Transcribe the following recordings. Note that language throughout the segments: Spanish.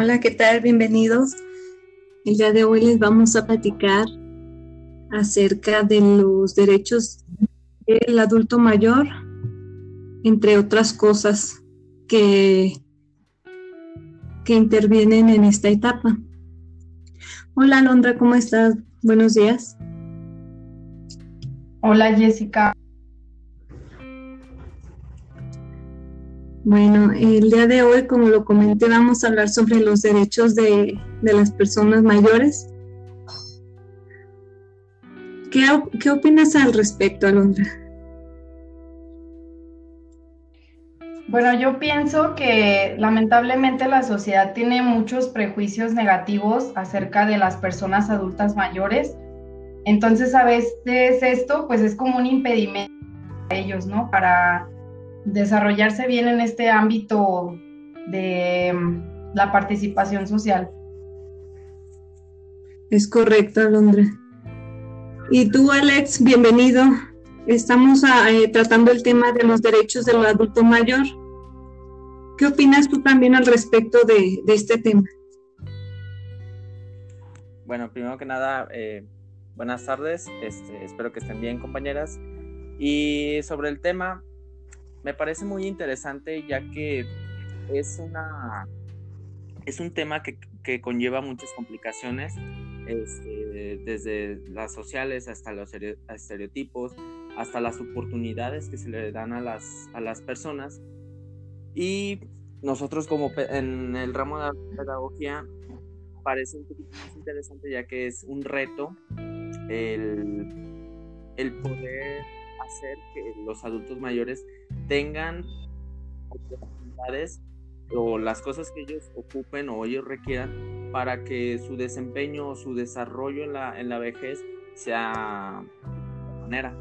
Hola, ¿qué tal? Bienvenidos. El día de hoy les vamos a platicar acerca de los derechos del adulto mayor, entre otras cosas que, que intervienen en esta etapa. Hola, Alondra, ¿cómo estás? Buenos días. Hola, Jessica. Bueno, el día de hoy, como lo comenté, vamos a hablar sobre los derechos de, las personas mayores. ¿Qué, ¿Qué, opinas al respecto, Alondra? Bueno, yo pienso que lamentablemente la sociedad tiene muchos prejuicios negativos acerca de las personas adultas mayores. Entonces, a veces esto pues es como un impedimento para ellos, ¿no? Para desarrollarse bien en este ámbito de mm, la participación social. Es correcto, Alondra. Y tú, Alex, bienvenido. Estamos ah, eh, tratando el tema de los derechos del adulto mayor. ¿Qué opinas tú también al respecto de, este tema? Bueno, primero que nada, eh, buenas tardes. Este, espero que estén bien, compañeras. Y sobre el tema, me parece muy interesante ya que es una es un tema que, conlleva muchas complicaciones este, desde las sociales hasta los estereotipos hasta las oportunidades que se le dan a las, a las personas. Y nosotros como en el ramo de pedagogía parece interesante ya que es un reto el, el poder hacer que los adultos mayores tengan oportunidades o las cosas que ellos ocupen o ellos requieran para que su desempeño o su desarrollo en la, en la vejez sea de manera.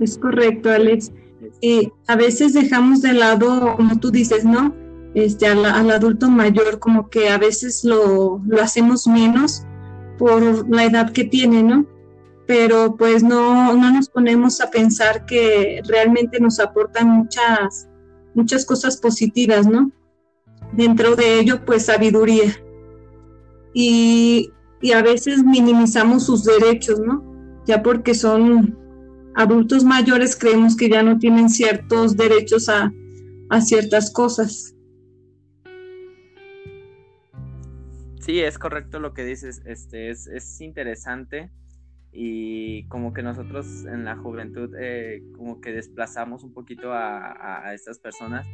Es correcto, Alex. y a veces dejamos de lado, como tú dices, ¿no? Este, al, adulto mayor, como que a veces lo, lo hacemos menos por la edad que tiene, ¿no? Pero pues no, no nos ponemos a pensar que realmente nos aportan muchas, muchas cosas positivas, ¿no? Dentro de ello, pues sabiduría. Y, y a veces minimizamos sus derechos, ¿no? Ya porque son adultos mayores, creemos que ya no tienen ciertos derechos a, a ciertas cosas. Sí, es correcto lo que dices, este es, es interesante y como que nosotros en la juventud eh, como que desplazamos un poquito a, a, estas personas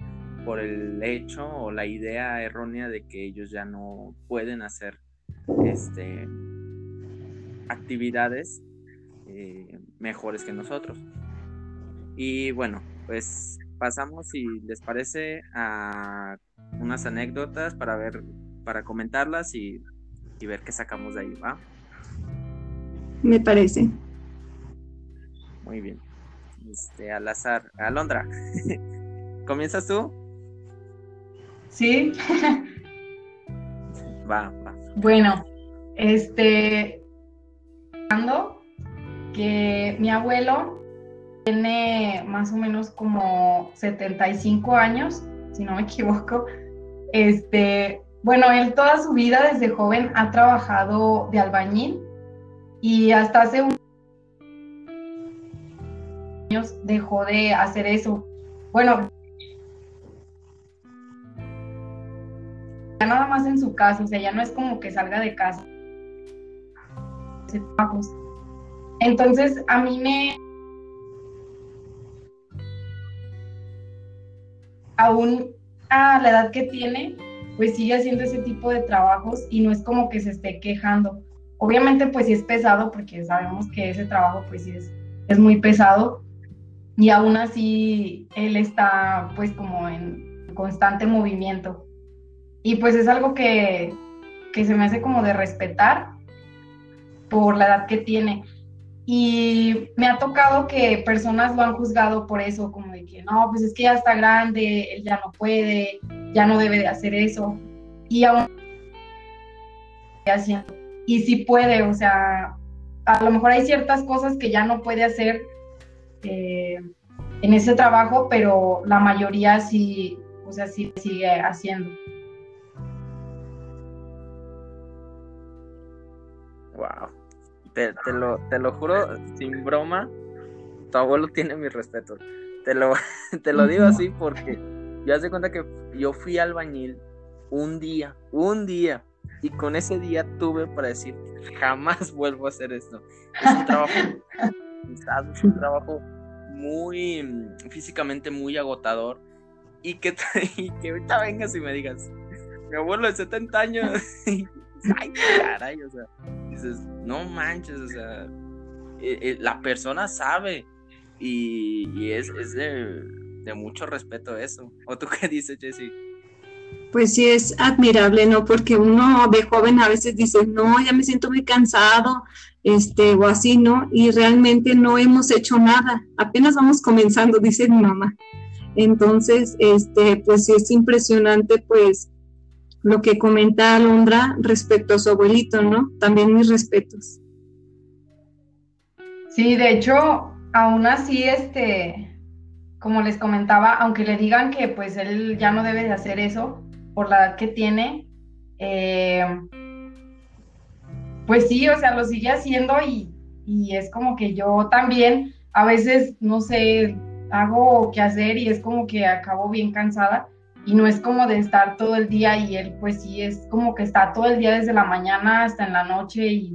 por el hecho o la idea errónea de que ellos ya no pueden hacer este actividades eh, mejores que nosotros. Y bueno, pues pasamos, si les parece, a unas anécdotas para ver para comentarlas y, ver qué sacamos de ahí, ¿va? Me parece. Muy bien. Este, al azar. Alondra, ¿comienzas tú? Sí. va, va. Bueno, este, que mi abuelo tiene más o menos como 75 años, si no me equivoco. Este, bueno, él toda su vida desde joven ha trabajado de albañil y hasta hace unos años dejó de hacer eso. Bueno, ya nada más en su casa, o sea, ya no es como que salga de casa. Entonces, a mí me... Aún a la edad que tiene, pues sigue haciendo ese tipo de trabajos y no es como que se esté quejando. Obviamente pues sí es pesado porque sabemos que ese trabajo pues sí es, es muy pesado y aún así él está pues como en constante movimiento. Y pues es algo que, que se me hace como de respetar por la edad que tiene. Y me ha tocado que personas lo han juzgado por eso, como de que no, pues es que ya está grande, él ya no puede, ya no debe de hacer eso. Y aún haciendo. Y sí puede, o sea, a lo mejor hay ciertas cosas que ya no puede hacer, eh, en ese trabajo, pero la mayoría sí, o sea, sí sigue haciendo. Wow. Te, lo, te lo juro, sin broma, tu abuelo tiene mi respeto. Te lo, te lo digo así porque yo hace cuenta que yo fui albañil un día, un día, y con ese día tuve para decir, jamás vuelvo a hacer esto. Es un trabajo, es un trabajo muy físicamente muy agotador y que, y que ahorita vengas y me digas, mi abuelo de 70 años, ay, caray, o sea, dices, no manches, o sea, eh, eh, la persona sabe y, es, de, mucho respeto eso. ¿O tú qué dices, Jessy? Pues sí, es admirable, ¿no? Porque uno de joven a veces dice, no, ya me siento muy cansado, este, o así, ¿no? Y realmente no hemos hecho nada, apenas vamos comenzando, dice mi mamá. Entonces, este, pues sí es impresionante, pues, lo que comenta Alondra respecto a su abuelito, ¿no? También mis respetos. Sí, de hecho, aún así, este, como les comentaba, aunque le digan que pues él ya no debe de hacer eso por la edad que tiene, eh, pues sí, o sea, lo sigue haciendo y, es como que yo también a veces, no sé, hago qué hacer y es como que acabo bien cansada y no es como de estar todo el día y él pues sí es como que está todo el día desde la mañana hasta en la noche y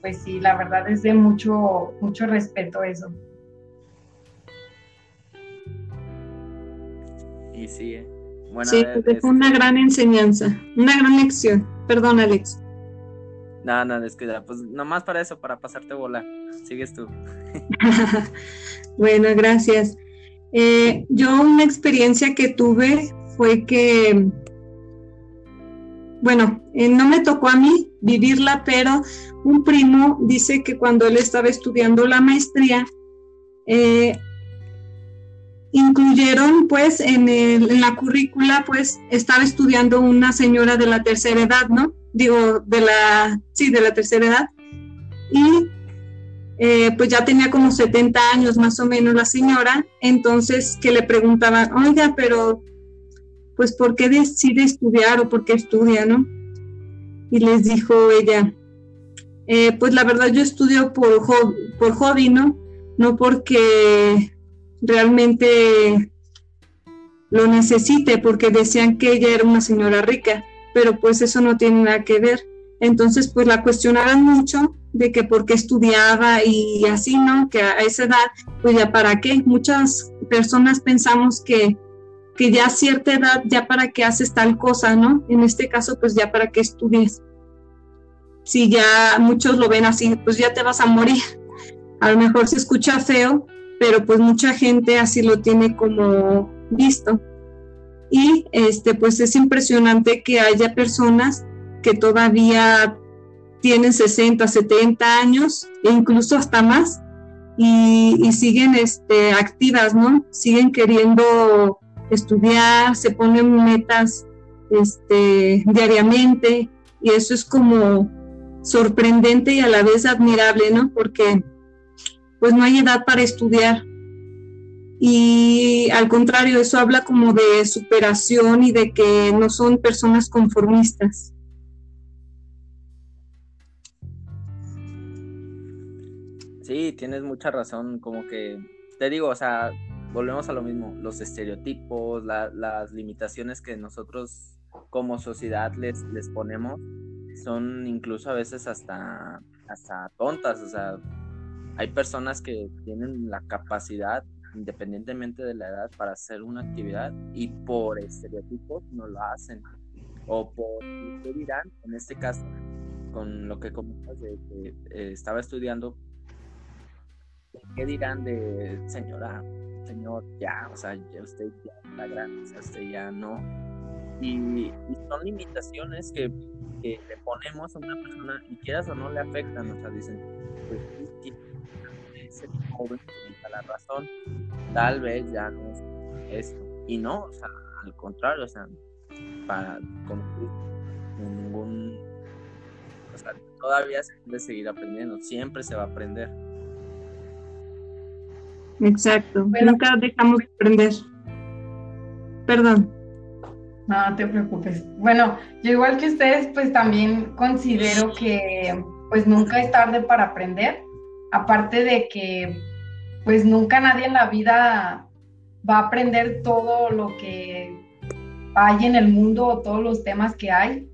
pues sí, la verdad es de mucho, mucho respeto eso. Y sí, eh. bueno, sí, fue una gran enseñanza, una gran lección. Perdón, Alex. No, no, descuida. Pues nomás para eso, para pasarte bola. Sigues tú. bueno, gracias. Eh, yo una experiencia que tuve fue que, bueno, eh, no me tocó a mí vivirla, pero un primo dice que cuando él estaba estudiando la maestría, eh, incluyeron pues en, en, la currícula pues estaba estudiando una señora de la tercera edad, ¿no? digo, de la, sí, de la tercera edad. Y eh, pues ya tenía como 70 años más o menos la señora, entonces que le preguntaban, oiga, pero pues ¿por qué decide estudiar o por qué estudia, no? Y les dijo ella, eh, pues la verdad yo estudio por, por hobby, ¿no? No porque realmente lo necesite, porque decían que ella era una señora rica pero pues eso no tiene nada que ver. Entonces, pues la cuestionaban mucho de que por qué estudiaba y así, ¿no? Que a esa edad, pues ya para qué. Muchas personas pensamos que, que ya a cierta edad, ya para qué haces tal cosa, ¿no? En este caso, pues ya para qué estudies. Si ya muchos lo ven así, pues ya te vas a morir. A lo mejor se escucha feo, pero pues mucha gente así lo tiene como visto y este pues es impresionante que haya personas que todavía tienen 60, 70 años e incluso hasta más y, siguen este, activas, ¿no? Siguen queriendo estudiar, se ponen metas este, diariamente y eso es como sorprendente y a la vez admirable, ¿no? Porque pues no hay edad para estudiar, y al contrario, eso habla como de superación y de que no son personas conformistas. Sí, tienes mucha razón, como que te digo, o sea, volvemos a lo mismo, los estereotipos, las limitaciones que nosotros como sociedad les, les ponemos son incluso a veces hasta, hasta tontas, o sea, hay personas que tienen la capacidad independientemente de la edad, para hacer una actividad y por estereotipos no lo hacen. O por qué dirán, en este caso, con lo que comentas de que eh, estaba estudiando, ¿qué dirán de señora, señor, ya, o sea, ya usted ya está grande, o sea, usted ya no? Y, son limitaciones que, que, le ponemos a una persona y quieras o no le afectan, o sea, dicen, pues ese joven la razón, tal vez ya no es esto. Y no, o sea, al contrario, o sea, para concluir, ningún. O sea, todavía se puede seguir aprendiendo, siempre se va a aprender. Exacto, nunca dejamos de aprender. Perdón. No, te preocupes. Bueno, yo igual que ustedes, pues también considero que pues nunca es tarde para aprender. Aparte de que pues nunca nadie en la vida va a aprender todo lo que hay en el mundo o todos los temas que hay.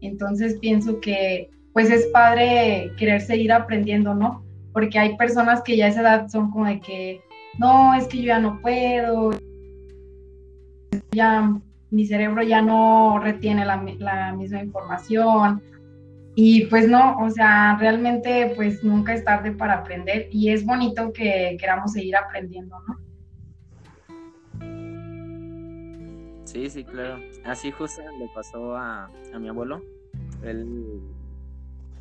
Entonces pienso que pues es padre querer seguir aprendiendo, ¿no? Porque hay personas que ya a esa edad son como de que, no, es que yo ya no puedo, ya mi cerebro ya no retiene la, misma información. Y pues no, o sea, realmente pues nunca es tarde para aprender y es bonito que queramos seguir aprendiendo, ¿no? Sí, sí, claro. Así justo le pasó a, mi abuelo. Él,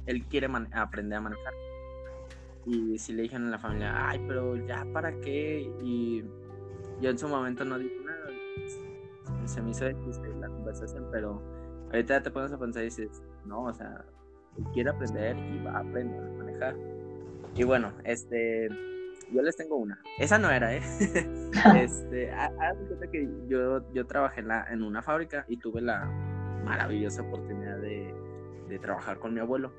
él quiere aprender a manejar. Y si le dijeron a la familia, ay, pero ya para qué. Y yo en su momento no dije nada. Se me hizo la conversación, pero ahorita te pones a pensar y dices, no, o sea, quiere aprender y va a aprender a manejar. Y bueno, este yo les tengo una. Esa no era, ¿eh? este, haz que yo, yo trabajé en, la, en una fábrica y tuve la maravillosa oportunidad de, de trabajar con mi abuelo.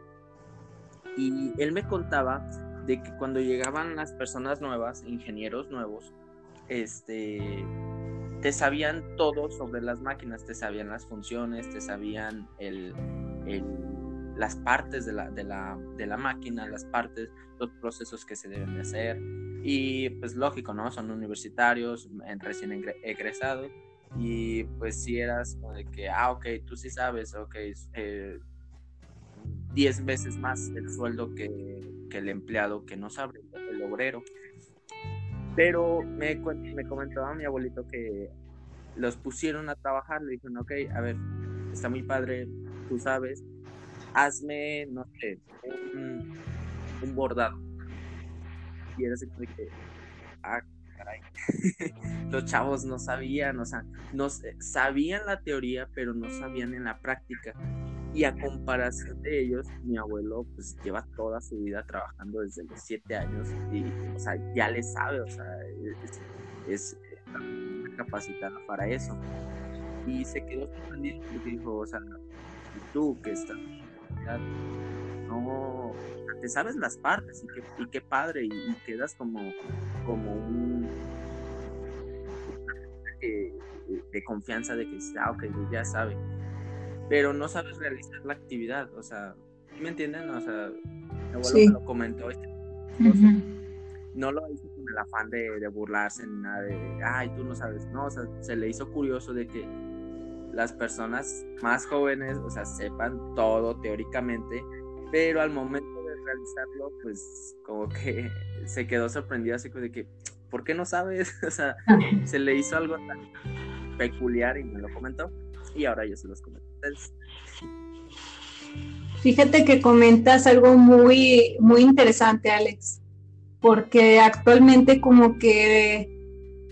Y él me contaba de que cuando llegaban las personas nuevas, ingenieros nuevos, este, te sabían todo sobre las máquinas, te sabían las funciones, te sabían el, el las partes de la, de, la, de la máquina, las partes, los procesos que se deben de hacer. Y pues lógico, ¿no? Son universitarios, recién egresados. Y pues si eras como de que, ah, ok, tú sí sabes, ok, eh, 10 veces más el sueldo que, que, el empleado que no sabe, el obrero. Pero me, me comentaba mi abuelito que los pusieron a trabajar, le dijeron, ok, a ver, está muy padre, tú sabes, hazme, no sé, un, bordado. Y era así que, ah, caray. Los chavos no sabían, o sea, no, sabían la teoría, pero no sabían en la práctica. Y a comparación de ellos, mi abuelo pues lleva toda su vida trabajando desde los siete años y, o sea, ya le sabe, o sea, es, es capacitada para eso. Y se quedó sorprendido porque dijo, o sea, tú que estás no te sabes las partes y qué, y qué padre y, quedas como como un de, confianza de que ah, ok, ya sabe pero no sabes realizar la actividad o sea ¿me entienden? o sea mi abuelo me lo comentó este, no lo hizo con el afán de, de, burlarse ni nada de ay tú no sabes no o sea se le hizo curioso de que las personas más jóvenes, o sea, sepan todo teóricamente, pero al momento de realizarlo, pues como que se quedó sorprendido así de que, ¿por qué no sabes? O sea, se le hizo algo tan peculiar y me lo comentó y ahora yo se los comento Fíjate que comentas algo muy, muy interesante, Alex, porque actualmente como que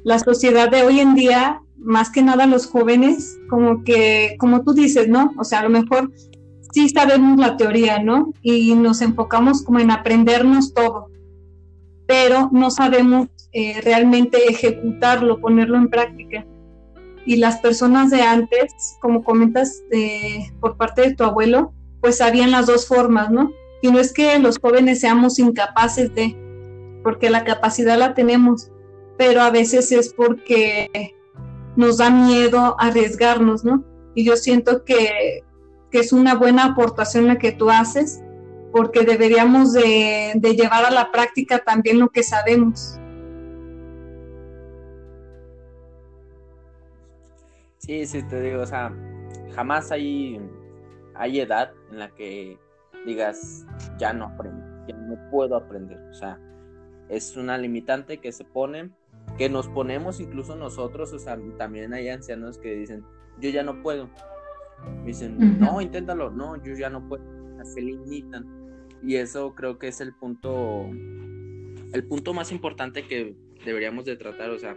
la sociedad de hoy en día más que nada los jóvenes, como que, como tú dices, ¿no? O sea, a lo mejor sí sabemos la teoría, ¿no? Y nos enfocamos como en aprendernos todo, pero no sabemos eh, realmente ejecutarlo, ponerlo en práctica. Y las personas de antes, como comentas por parte de tu abuelo, pues sabían las dos formas, ¿no? Y no es que los jóvenes seamos incapaces de, porque la capacidad la tenemos, pero a veces es porque nos da miedo arriesgarnos, ¿no? Y yo siento que, es una buena aportación la que tú haces, porque deberíamos de, llevar a la práctica también lo que sabemos. Sí, sí, te digo, o sea, jamás hay, hay edad en la que digas, ya no aprendo, ya no puedo aprender. O sea, es una limitante que se pone que nos ponemos incluso nosotros, o sea, también hay ancianos que dicen, yo ya no puedo. dicen, no, inténtalo, no, yo ya no puedo. Se limitan. Y eso creo que es el punto, el punto más importante que deberíamos de tratar, o sea,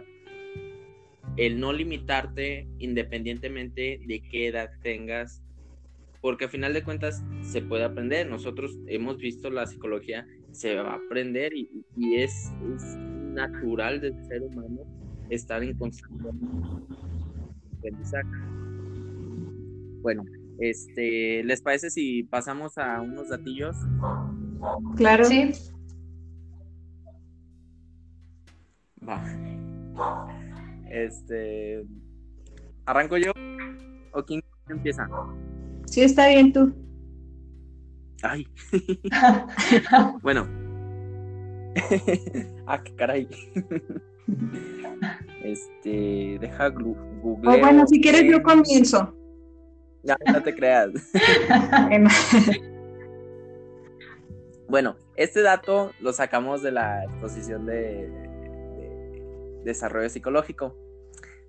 el no limitarte independientemente de qué edad tengas, porque a final de cuentas se puede aprender. Nosotros hemos visto la psicología, se va a aprender y, es natural del ser humano estar en constante aprendizaje. Bueno, este, ¿les parece si pasamos a unos datillos? Claro. Sí. Va. Este, ¿arranco yo? ¿O quién empieza? Sí, está bien tú. Ay. bueno. ah, qué caray. este, deja Google. O bueno, si quieres yo comienzo. No, no te creas. bueno, este dato lo sacamos de la exposición de, desarrollo psicológico.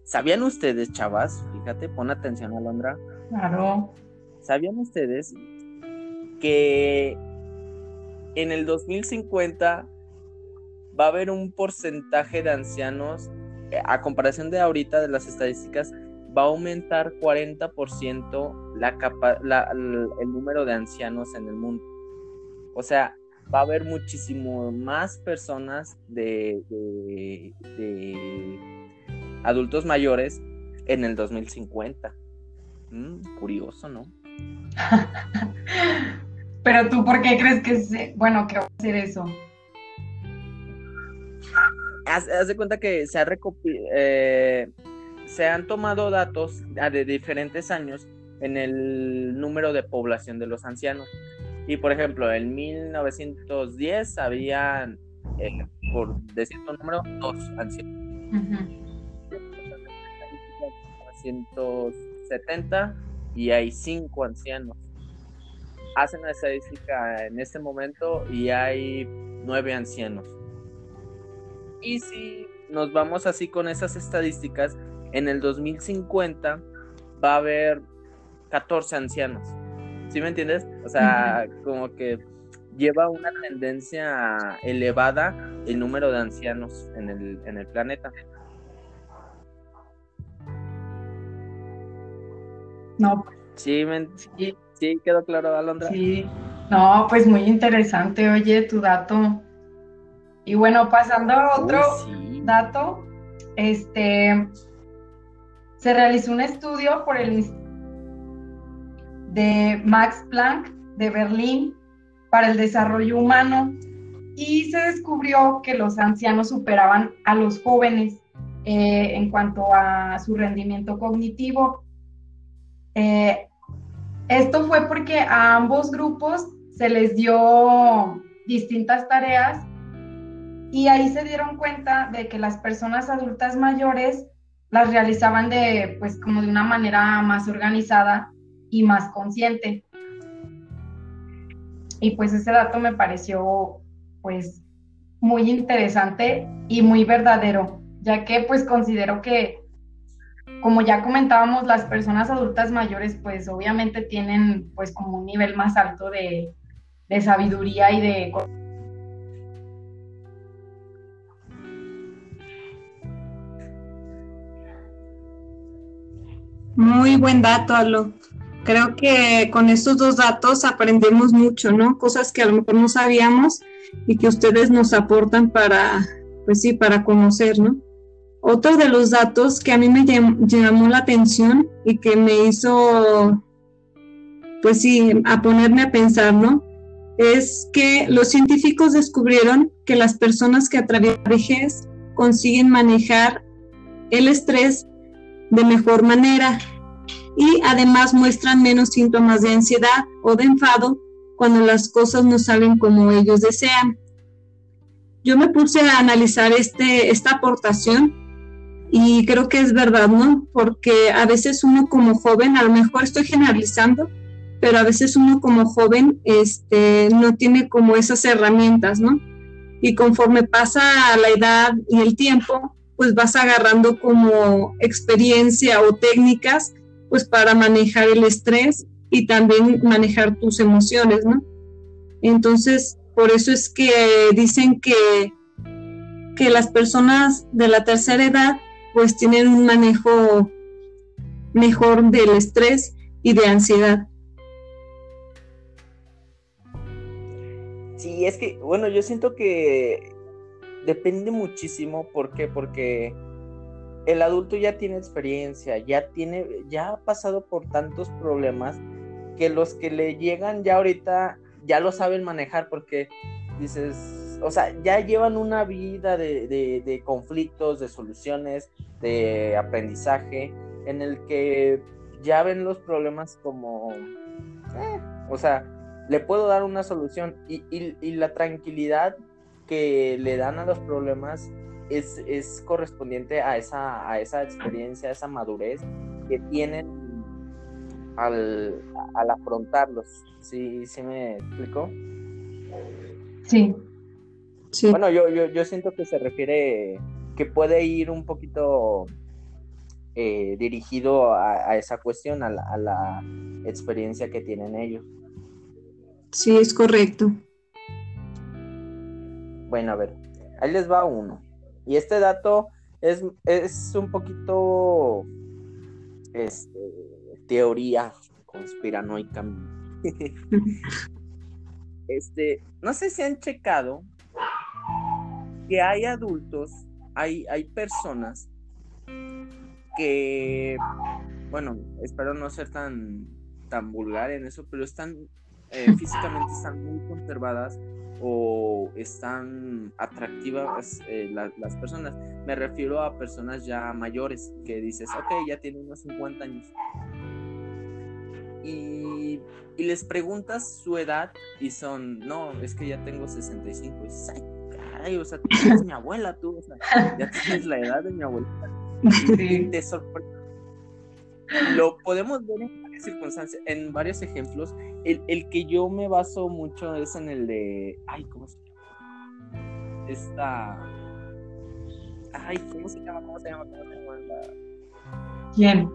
¿Sabían ustedes, chavas? Fíjate, pon atención, Alondra. Claro. ¿Sabían ustedes que en el 2050 va a haber un porcentaje de ancianos, eh, a comparación de ahorita de las estadísticas, va a aumentar 40% la la, el número de ancianos en el mundo. O sea, va a haber muchísimo más personas de, de, adultos mayores en el 2050. Mm, curioso, ¿no? Pero tú, ¿por qué crees que, se, bueno, que va a ser eso? Haz, de cuenta que se ha eh, se han tomado datos de diferentes años en el número de población de los ancianos. Y por ejemplo, en 1910 habían, eh, por decir un número, dos ancianos. Uh 1970 y hay cinco ancianos. Hacen la estadística en este momento y hay nueve ancianos. Y si nos vamos así con esas estadísticas, en el 2050 va a haber 14 ancianos. ¿Sí me entiendes? O sea, como que lleva una tendencia elevada el número de ancianos en el, en el planeta. No. Sí, sí, sí, quedó claro, Alondra. Sí, no, pues muy interesante, oye, tu dato. Y bueno, pasando a otro dato, este, se realizó un estudio por el de Max Planck de Berlín para el desarrollo humano y se descubrió que los ancianos superaban a los jóvenes eh, en cuanto a su rendimiento cognitivo. Eh, esto fue porque a ambos grupos se les dio distintas tareas y ahí se dieron cuenta de que las personas adultas mayores las realizaban de, pues, como de una manera más organizada y más consciente. Y pues ese dato me pareció, pues, muy interesante y muy verdadero, ya que pues considero que, como ya comentábamos, las personas adultas mayores pues obviamente tienen pues como un nivel más alto de, de sabiduría y de Muy buen dato, Alo. Creo que con estos dos datos aprendemos mucho, ¿no? Cosas que a lo mejor no sabíamos y que ustedes nos aportan para, pues sí, para conocer, ¿no? Otro de los datos que a mí me llamó la atención y que me hizo, pues sí, a ponerme a pensar, ¿no? Es que los científicos descubrieron que las personas que atraviesan vejez consiguen manejar el estrés de mejor manera y además muestran menos síntomas de ansiedad o de enfado cuando las cosas no salen como ellos desean. Yo me puse a analizar este, esta aportación y creo que es verdad, ¿no? Porque a veces uno como joven, a lo mejor estoy generalizando, pero a veces uno como joven este, no tiene como esas herramientas, ¿no? Y conforme pasa la edad y el tiempo, pues vas agarrando como experiencia o técnicas pues para manejar el estrés y también manejar tus emociones, ¿no? Entonces, por eso es que dicen que, que las personas de la tercera edad pues tienen un manejo mejor del estrés y de ansiedad. Sí, es que, bueno, yo siento que depende muchísimo. ¿Por qué? Porque el adulto ya tiene experiencia, ya tiene, ya ha pasado por tantos problemas que los que le llegan ya ahorita ya lo saben manejar porque dices, o sea, ya llevan una vida de, conflictos, de soluciones, de aprendizaje, en el que ya ven los problemas como, eh, o sea, le puedo dar una solución y, y, la tranquilidad que le dan a los problemas es, es correspondiente a esa, a esa experiencia, a esa madurez que tienen al, al afrontarlos. ¿Sí, ¿Sí me explico? Sí. Sí. Bueno, yo, yo, yo siento que se refiere que puede ir un poquito eh, dirigido a, esa cuestión, a la, a la, experiencia que tienen ellos. Sí, es correcto. Bueno, a ver, ahí les va uno. Y este dato es, es un poquito este, teoría conspiranoica. este, no sé si han checado que hay adultos, hay, hay personas que, bueno, espero no ser tan, tan vulgar en eso, pero están eh, físicamente están muy conservadas o están atractivas eh, las personas. Me refiero a personas ya mayores que dices, ok, ya tiene unos 50 años y, les preguntas su edad y son, no, es que ya tengo 65. Y dices, ay, caray, o sea, tú eres mi abuela, tú, o sea, ya tienes la edad de mi abuelita. Y te sorprende. Lo podemos ver en varias circunstancias, en varios ejemplos. El, el, que yo me baso mucho es en el de, ay, ¿cómo se llama? Esta... Ay, ¿cómo se llama? ¿Cómo se llama? ¿Cómo se llama? ¿Quién?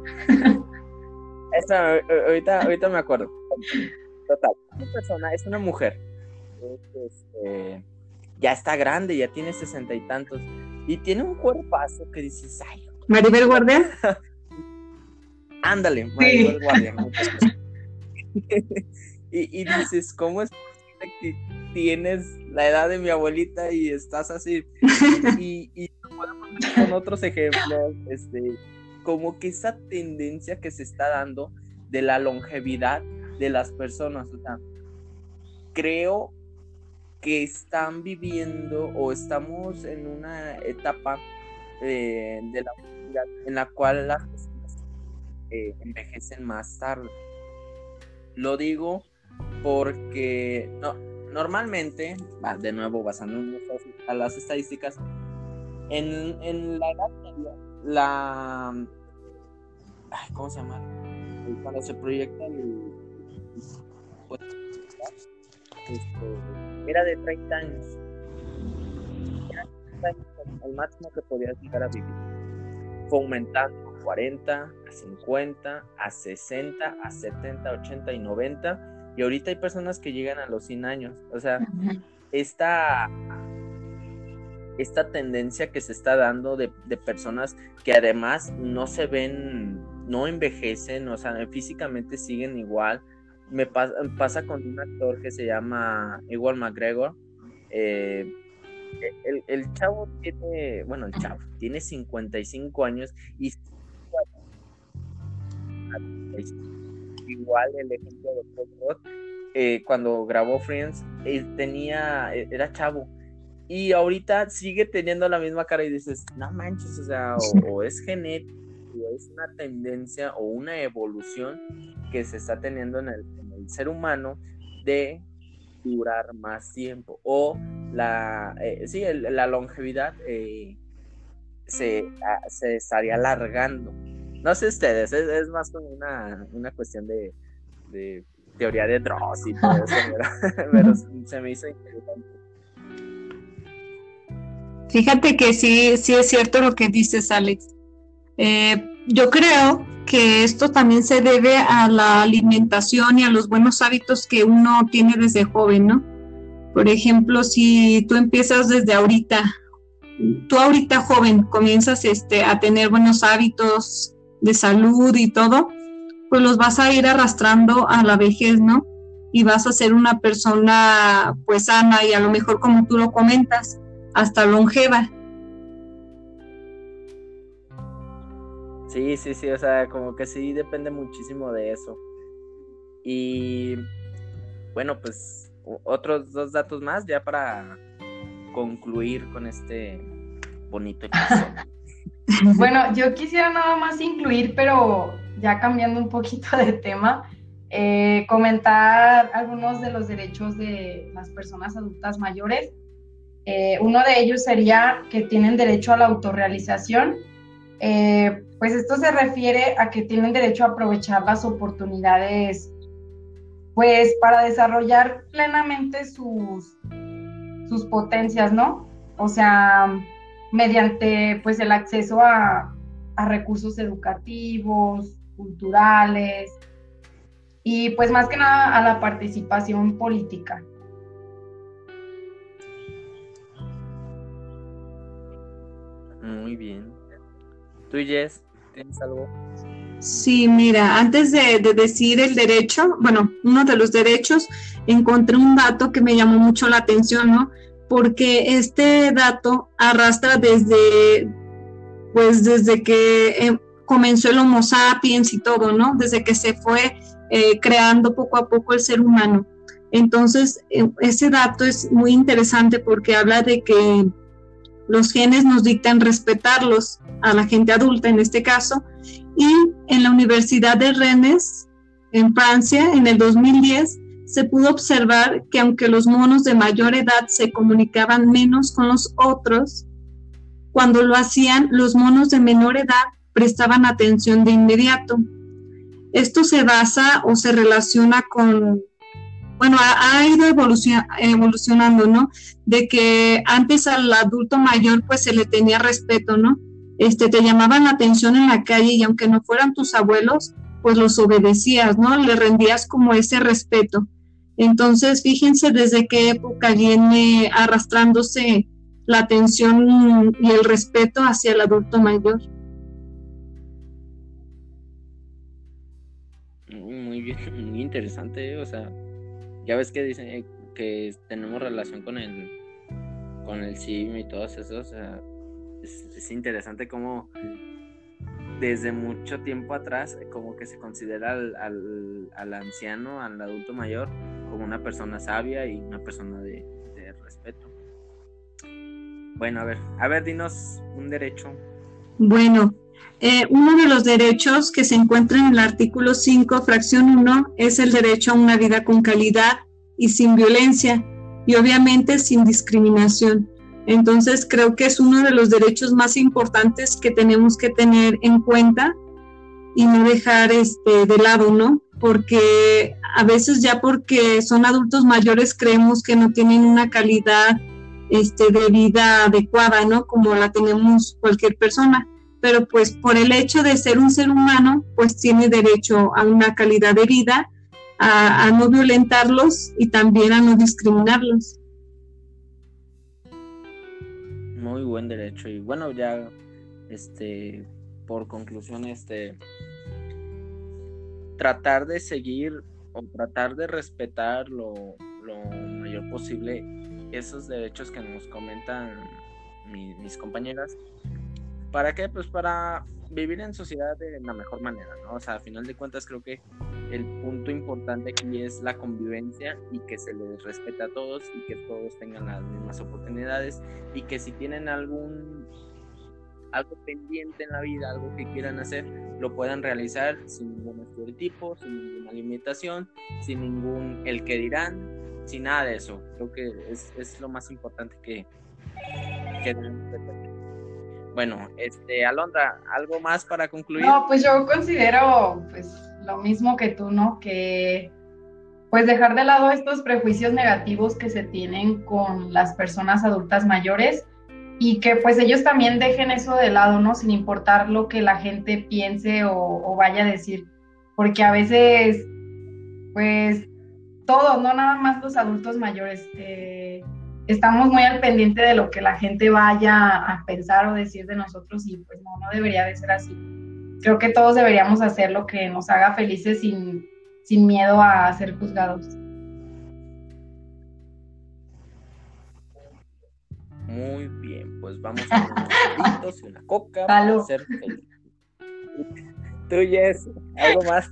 ahorita, ahorita me acuerdo. Total, una persona es una mujer. Este, ya está grande, ya tiene sesenta y tantos. Y tiene un cuerpazo que dices, ay. Maribel Guardia. Ándale, Maribel Guardia. y, y dices, ¿cómo es posible que tienes la edad de mi abuelita y estás así? y, y con otros ejemplos, este, como que esa tendencia que se está dando de la longevidad de las personas. O sea, creo que están viviendo o estamos en una etapa eh, de la en la cual las personas eh, envejecen más tarde. Lo digo porque no, normalmente, de nuevo basándonos a las estadísticas, en, en la edad media, la ¿cómo se llama? Cuando se proyecta el, este, era de 30 años. Era el máximo que podías llegar a vivir. Fue aumentando a 40, a 50, a 60, a 70, 80 y 90. Y ahorita hay personas que llegan a los 100 años. O sea, esta esta tendencia que se está dando de, de, personas que además no se ven no envejecen, o sea, físicamente siguen igual. Me pasa, con un actor que se llama Igual McGregor. Eh, el, el, chavo tiene, bueno, el chavo tiene 55 años y igual el ejemplo de Paul eh, cuando grabó Friends, él tenía, e, era chavo. Y ahorita sigue teniendo la misma cara y dices, no manches, o sea, o es genético es una tendencia o una evolución que se está teniendo en el, ser humano de durar más tiempo o la, eh, sí, la longevidad eh, se, se, estaría alargando. No sé ustedes, es, más como una, una cuestión de, teoría de Dross y todo eso, pero, se me hizo interesante. Fíjate que sí, sí es cierto lo que dices, Alex. Eh, yo creo que esto también se debe a la alimentación y a los buenos hábitos que uno tiene desde joven, ¿no? Por ejemplo, si tú empiezas desde ahorita, tú ahorita joven comienzas este, a tener buenos hábitos de salud y todo, pues los vas a ir arrastrando a la vejez, ¿no? Y vas a ser una persona pues sana y a lo mejor como tú lo comentas, hasta longeva. Sí, sí, sí, o sea, como que sí depende muchísimo de eso. Y bueno, pues otros dos datos más ya para concluir con este bonito episodio. bueno, yo quisiera nada más incluir, pero ya cambiando un poquito de tema, eh, comentar algunos de los derechos de las personas adultas mayores. Eh, uno de ellos sería que tienen derecho a la autorrealización. Eh, pues esto se refiere a que tienen derecho a aprovechar las oportunidades, pues para desarrollar plenamente sus, sus potencias, ¿no? O sea, mediante pues el acceso a, a recursos educativos, culturales y pues más que nada a la participación política. Muy bien. ¿Tú, Jess, tienes algo? Sí, mira, antes de, decir el derecho, bueno, uno de los derechos, encontré un dato que me llamó mucho la atención, ¿no? Porque este dato arrastra desde, pues desde que em, comenzó el Homo sapiens y todo, ¿no? Desde que se fue eh, creando poco a poco el ser humano. Entonces, eh, ese dato es muy interesante porque habla de que los genes nos dictan respetarlos a la gente adulta en este caso. Y en la Universidad de Rennes, en Francia, en el 2010, se pudo observar que aunque los monos de mayor edad se comunicaban menos con los otros, cuando lo hacían, los monos de menor edad prestaban atención de inmediato. Esto se basa o se relaciona con, bueno, ha, ido evolucionando, ¿no? De que antes al adulto mayor pues se le tenía respeto, ¿no? Este, te llamaban la atención en la calle y aunque no fueran tus abuelos, pues los obedecías, ¿no? Le rendías como ese respeto. Entonces, fíjense desde qué época viene arrastrándose la atención y el respeto hacia el adulto mayor. muy bien, muy interesante, o sea, ya ves que dicen eh, que tenemos relación con el con el sim y todo eso, o sea, es, interesante como desde mucho tiempo atrás como que se considera al, al, anciano, al adulto mayor, como una persona sabia y una persona de, de respeto. Bueno, a ver, a ver, dinos un derecho. Bueno, eh, uno de los derechos que se encuentra en el artículo 5, fracción 1, es el derecho a una vida con calidad y sin violencia y obviamente sin discriminación. Entonces creo que es uno de los derechos más importantes que tenemos que tener en cuenta y no dejar este de lado, ¿no? Porque a veces ya porque son adultos mayores creemos que no tienen una calidad este, de vida adecuada, ¿no? Como la tenemos cualquier persona pero pues por el hecho de ser un ser humano, pues tiene derecho a una calidad de vida, a, no violentarlos y también a no discriminarlos. Muy buen derecho. Y bueno, ya, este, por conclusión, este, tratar de seguir o tratar de respetar lo, lo mayor posible esos derechos que nos comentan mis compañeras ¿Para qué? Pues para vivir en sociedad de la mejor manera, ¿no? O sea, a final de cuentas creo que el punto importante aquí es la convivencia y que se les respete a todos y que todos tengan las mismas oportunidades y que si tienen algún algo pendiente en la vida, algo que quieran hacer, lo puedan realizar sin ningún estereotipo, sin ninguna limitación, sin ningún el que dirán, sin nada de eso. Creo que es, es lo más importante que, que de bueno, este, Alondra, ¿algo más para concluir? No, pues yo considero pues lo mismo que tú, ¿no? Que pues dejar de lado estos prejuicios negativos que se tienen con las personas adultas mayores y que pues ellos también dejen eso de lado, ¿no? Sin importar lo que la gente piense o, vaya a decir, porque a veces pues todos, no nada más los adultos mayores, eh, estamos muy al pendiente de lo que la gente vaya a pensar o decir de nosotros y pues no, no debería de ser así. Creo que todos deberíamos hacer lo que nos haga felices sin, sin miedo a ser juzgados. Muy bien, pues vamos a unos y una coca para ser feliz. Tú, Jess, ¿algo más?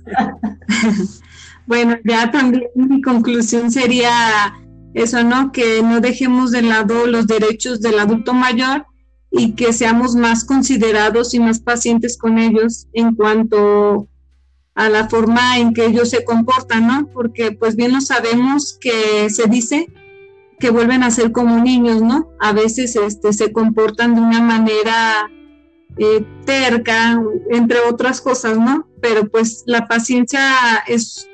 bueno, ya también mi conclusión sería eso, ¿no? Que no dejemos de lado los derechos del adulto mayor y que seamos más considerados y más pacientes con ellos en cuanto a la forma en que ellos se comportan, ¿no? Porque pues bien lo sabemos que se dice que vuelven a ser como niños, ¿no? A veces este, se comportan de una manera eh, terca, entre otras cosas, ¿no? Pero pues la paciencia es,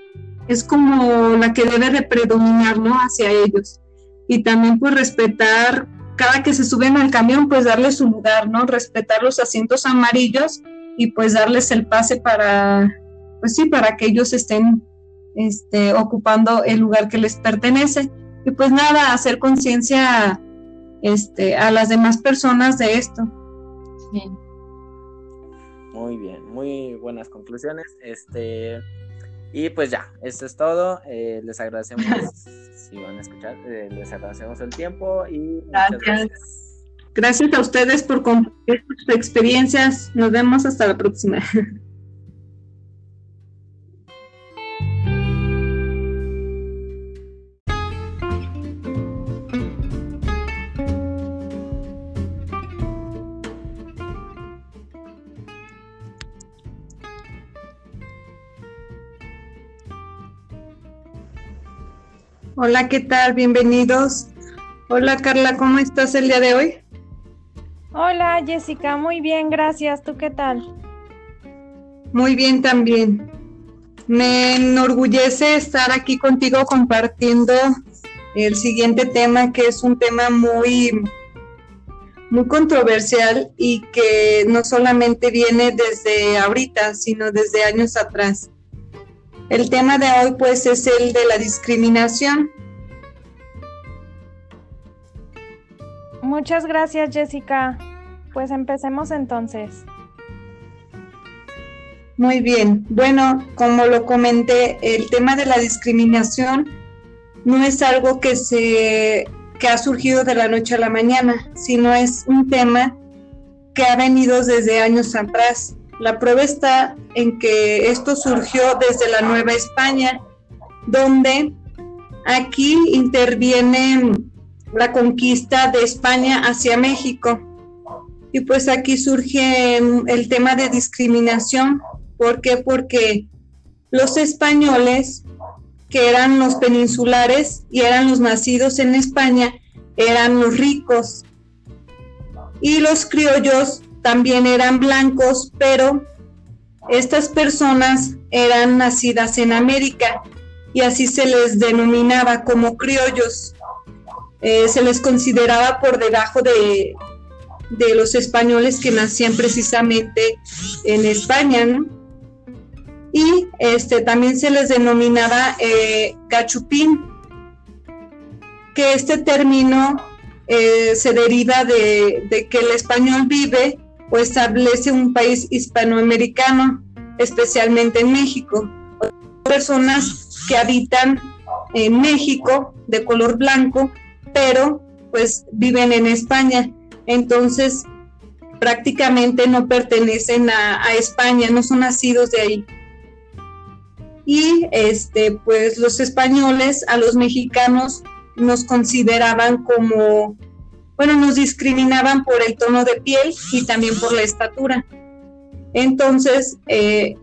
es como la que debe de predominar, ¿no? Hacia ellos. Y también pues respetar, cada que se suben al camión, pues darles su lugar, ¿no? Respetar los asientos amarillos y pues darles el pase para, pues sí, para que ellos estén este, ocupando el lugar que les pertenece y pues nada, hacer conciencia este, a las demás personas de esto. Muy bien, muy buenas conclusiones. Este, y pues ya, eso es todo. Eh, les agradecemos si van a escuchar, eh, les agradecemos el tiempo y gracias. gracias. Gracias a ustedes por compartir sus experiencias. Nos vemos hasta la próxima. Hola, ¿qué tal? Bienvenidos. Hola Carla, ¿cómo estás el día de hoy? Hola Jessica, muy bien, gracias. ¿Tú qué tal? Muy bien también. Me enorgullece estar aquí contigo compartiendo el siguiente tema, que es un tema muy, muy controversial y que no solamente viene desde ahorita, sino desde años atrás. El tema de hoy pues es el de la discriminación. Muchas gracias Jessica. Pues empecemos entonces. Muy bien. Bueno, como lo comenté, el tema de la discriminación no es algo que se que ha surgido de la noche a la mañana, sino es un tema que ha venido desde años atrás. La prueba está en que esto surgió desde la Nueva España, donde aquí interviene la conquista de España hacia México. Y pues aquí surge el tema de discriminación. ¿Por qué? Porque los españoles, que eran los peninsulares y eran los nacidos en España, eran los ricos. Y los criollos también eran blancos, pero estas personas eran nacidas en América y así se les denominaba como criollos. Eh, se les consideraba por debajo de, de, los españoles que nacían precisamente en España. Y este, también se les denominaba eh, gachupín, que este término eh, se deriva de, de que el español vive o establece un país hispanoamericano, especialmente en México. Personas que habitan en México de color blanco, pero pues viven en España. Entonces, prácticamente no pertenecen a, España, no son nacidos de ahí. Y este, pues los españoles a los mexicanos nos consideraban como bueno, nos discriminaban por el tono de piel y también por la estatura. Entonces, eh,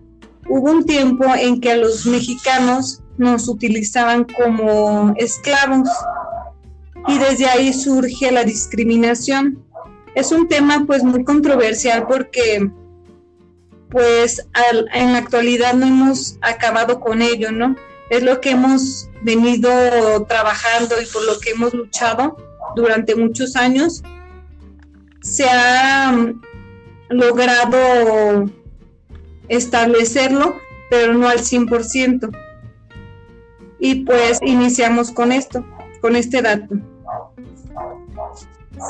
hubo un tiempo en que a los mexicanos nos utilizaban como esclavos y desde ahí surge la discriminación. Es un tema pues muy controversial porque pues en la actualidad no hemos acabado con ello, ¿no? Es lo que hemos venido trabajando y por lo que hemos luchado durante muchos años, se ha mm, logrado establecerlo, pero no al 100%. Y pues iniciamos con esto, con este dato.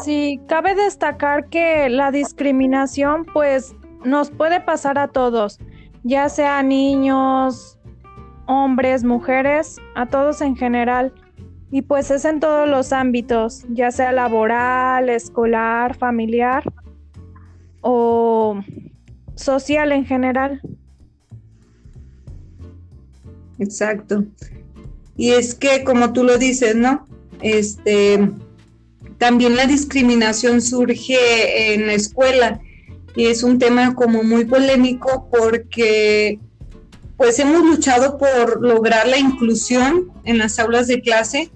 Sí, cabe destacar que la discriminación pues nos puede pasar a todos, ya sea niños, hombres, mujeres, a todos en general Y pues es en todos los ámbitos, ya sea laboral, escolar, familiar o social en general. Exacto. Y es que, como tú lo dices, ¿no? Este, también la discriminación surge en la escuela y es un tema como muy polémico porque pues hemos luchado por lograr la inclusión en las aulas de clase,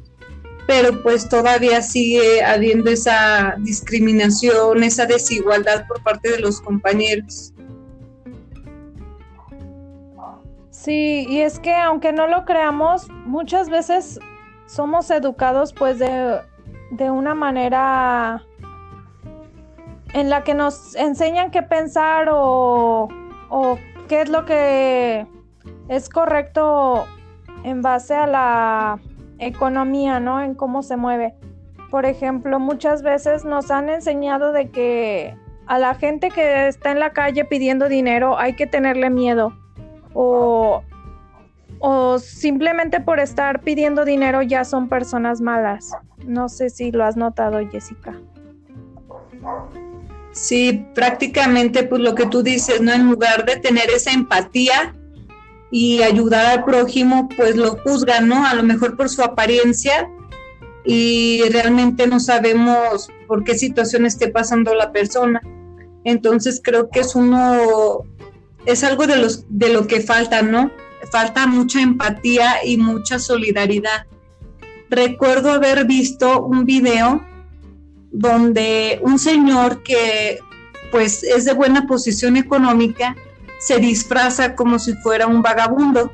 pero pues todavía sigue habiendo esa discriminación, esa desigualdad por parte de los compañeros. Sí, y es que aunque no lo creamos, muchas veces somos educados pues de, una manera en la que nos enseñan qué pensar o, o qué es lo que es correcto en base a la economía, ¿no? En cómo se mueve. Por ejemplo, muchas veces nos han enseñado de que a la gente que está en la calle pidiendo dinero hay que tenerle miedo. O, o simplemente por estar pidiendo dinero ya son personas malas. No sé si lo has notado, Jessica. Sí, prácticamente pues lo que tú dices, ¿no? En lugar de tener esa empatía, y ayudar al prójimo, pues lo juzgan, ¿no? A lo mejor por su apariencia y realmente no sabemos por qué situación esté pasando la persona. Entonces creo que es uno, es algo de, los, de lo que falta, ¿no? Falta mucha empatía y mucha solidaridad. Recuerdo haber visto un video donde un señor que pues es de buena posición económica se disfraza como si fuera un vagabundo.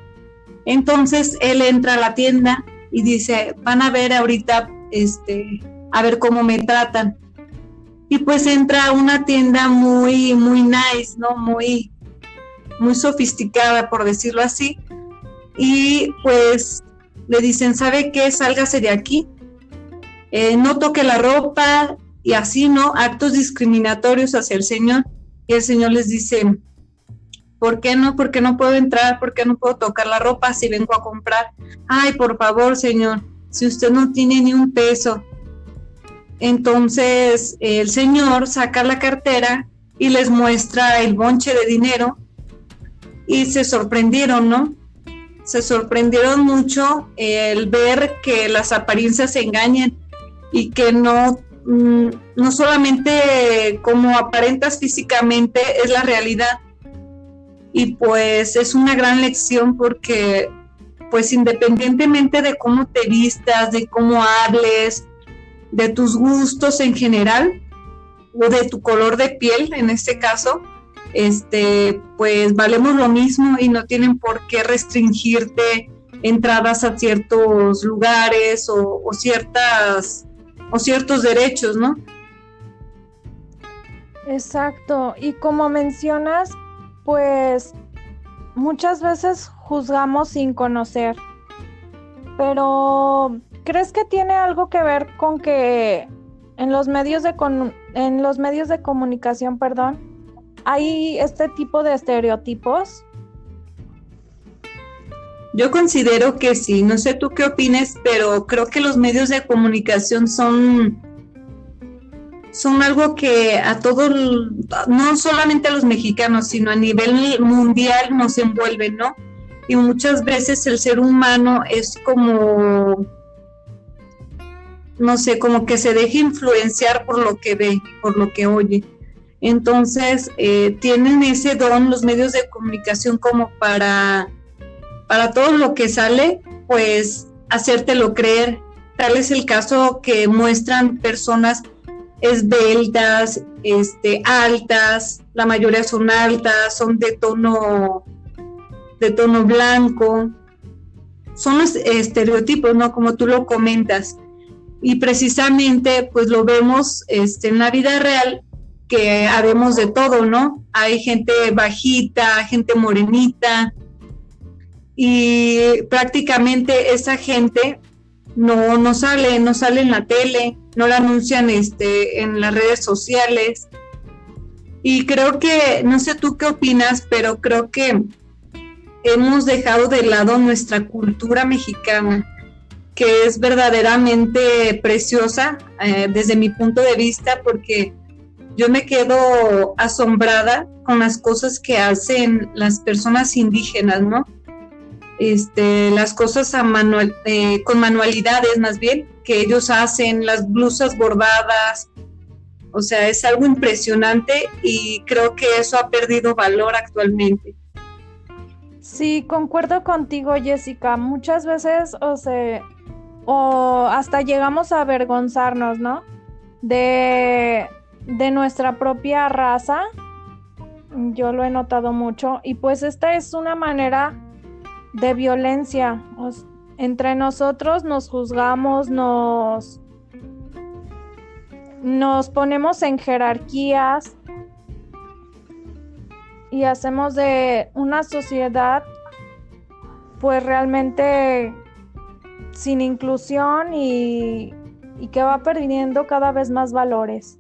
Entonces él entra a la tienda y dice, van a ver ahorita, este, a ver cómo me tratan. Y pues entra a una tienda muy, muy nice, ¿no? Muy, muy sofisticada, por decirlo así. Y pues le dicen, ¿sabe qué? Sálgase de aquí. Eh, no toque la ropa y así, ¿no? Actos discriminatorios hacia el Señor. Y el Señor les dice, ¿Por qué no? ¿Por qué no puedo entrar? ¿Por qué no puedo tocar la ropa si vengo a comprar? Ay, por favor, señor, si usted no tiene ni un peso. Entonces el señor saca la cartera y les muestra el bonche de dinero y se sorprendieron, ¿no? Se sorprendieron mucho el ver que las apariencias se engañan y que no, mm, no solamente como aparentas físicamente es la realidad, y pues es una gran lección porque pues independientemente de cómo te vistas, de cómo hables, de tus gustos en general o de tu color de piel en este caso, este pues valemos lo mismo y no tienen por qué restringirte entradas a ciertos lugares o, o ciertas o ciertos derechos, ¿no? Exacto, y como mencionas, pues muchas veces juzgamos sin conocer. Pero ¿crees que tiene algo que ver con que en los medios de en los medios de comunicación, perdón, hay este tipo de estereotipos? Yo considero que sí, no sé tú qué opines, pero creo que los medios de comunicación son son algo que a todos, no solamente a los mexicanos, sino a nivel mundial nos envuelven, ¿no? Y muchas veces el ser humano es como, no sé, como que se deja influenciar por lo que ve, por lo que oye. Entonces, eh, tienen ese don los medios de comunicación como para, para todo lo que sale, pues hacértelo creer. Tal es el caso que muestran personas esbeltas, este, altas, la mayoría son altas, son de tono, de tono blanco. Son los estereotipos, ¿no? Como tú lo comentas. Y precisamente, pues lo vemos este, en la vida real, que habemos de todo, ¿no? Hay gente bajita, gente morenita, y prácticamente esa gente no, no sale, no sale en la tele, no la anuncian este, en las redes sociales. Y creo que, no sé tú qué opinas, pero creo que hemos dejado de lado nuestra cultura mexicana, que es verdaderamente preciosa eh, desde mi punto de vista porque yo me quedo asombrada con las cosas que hacen las personas indígenas, ¿no? Este, las cosas eh, con manualidades más bien que ellos hacen, las blusas bordadas, o sea, es algo impresionante y creo que eso ha perdido valor actualmente. Sí, concuerdo contigo, Jessica. Muchas veces, o sea, o hasta llegamos a avergonzarnos, ¿no? De, de nuestra propia raza. Yo lo he notado mucho. Y pues esta es una manera de violencia. Entre nosotros nos juzgamos, nos, nos ponemos en jerarquías y hacemos de una sociedad pues realmente sin inclusión y, que va perdiendo cada vez más valores.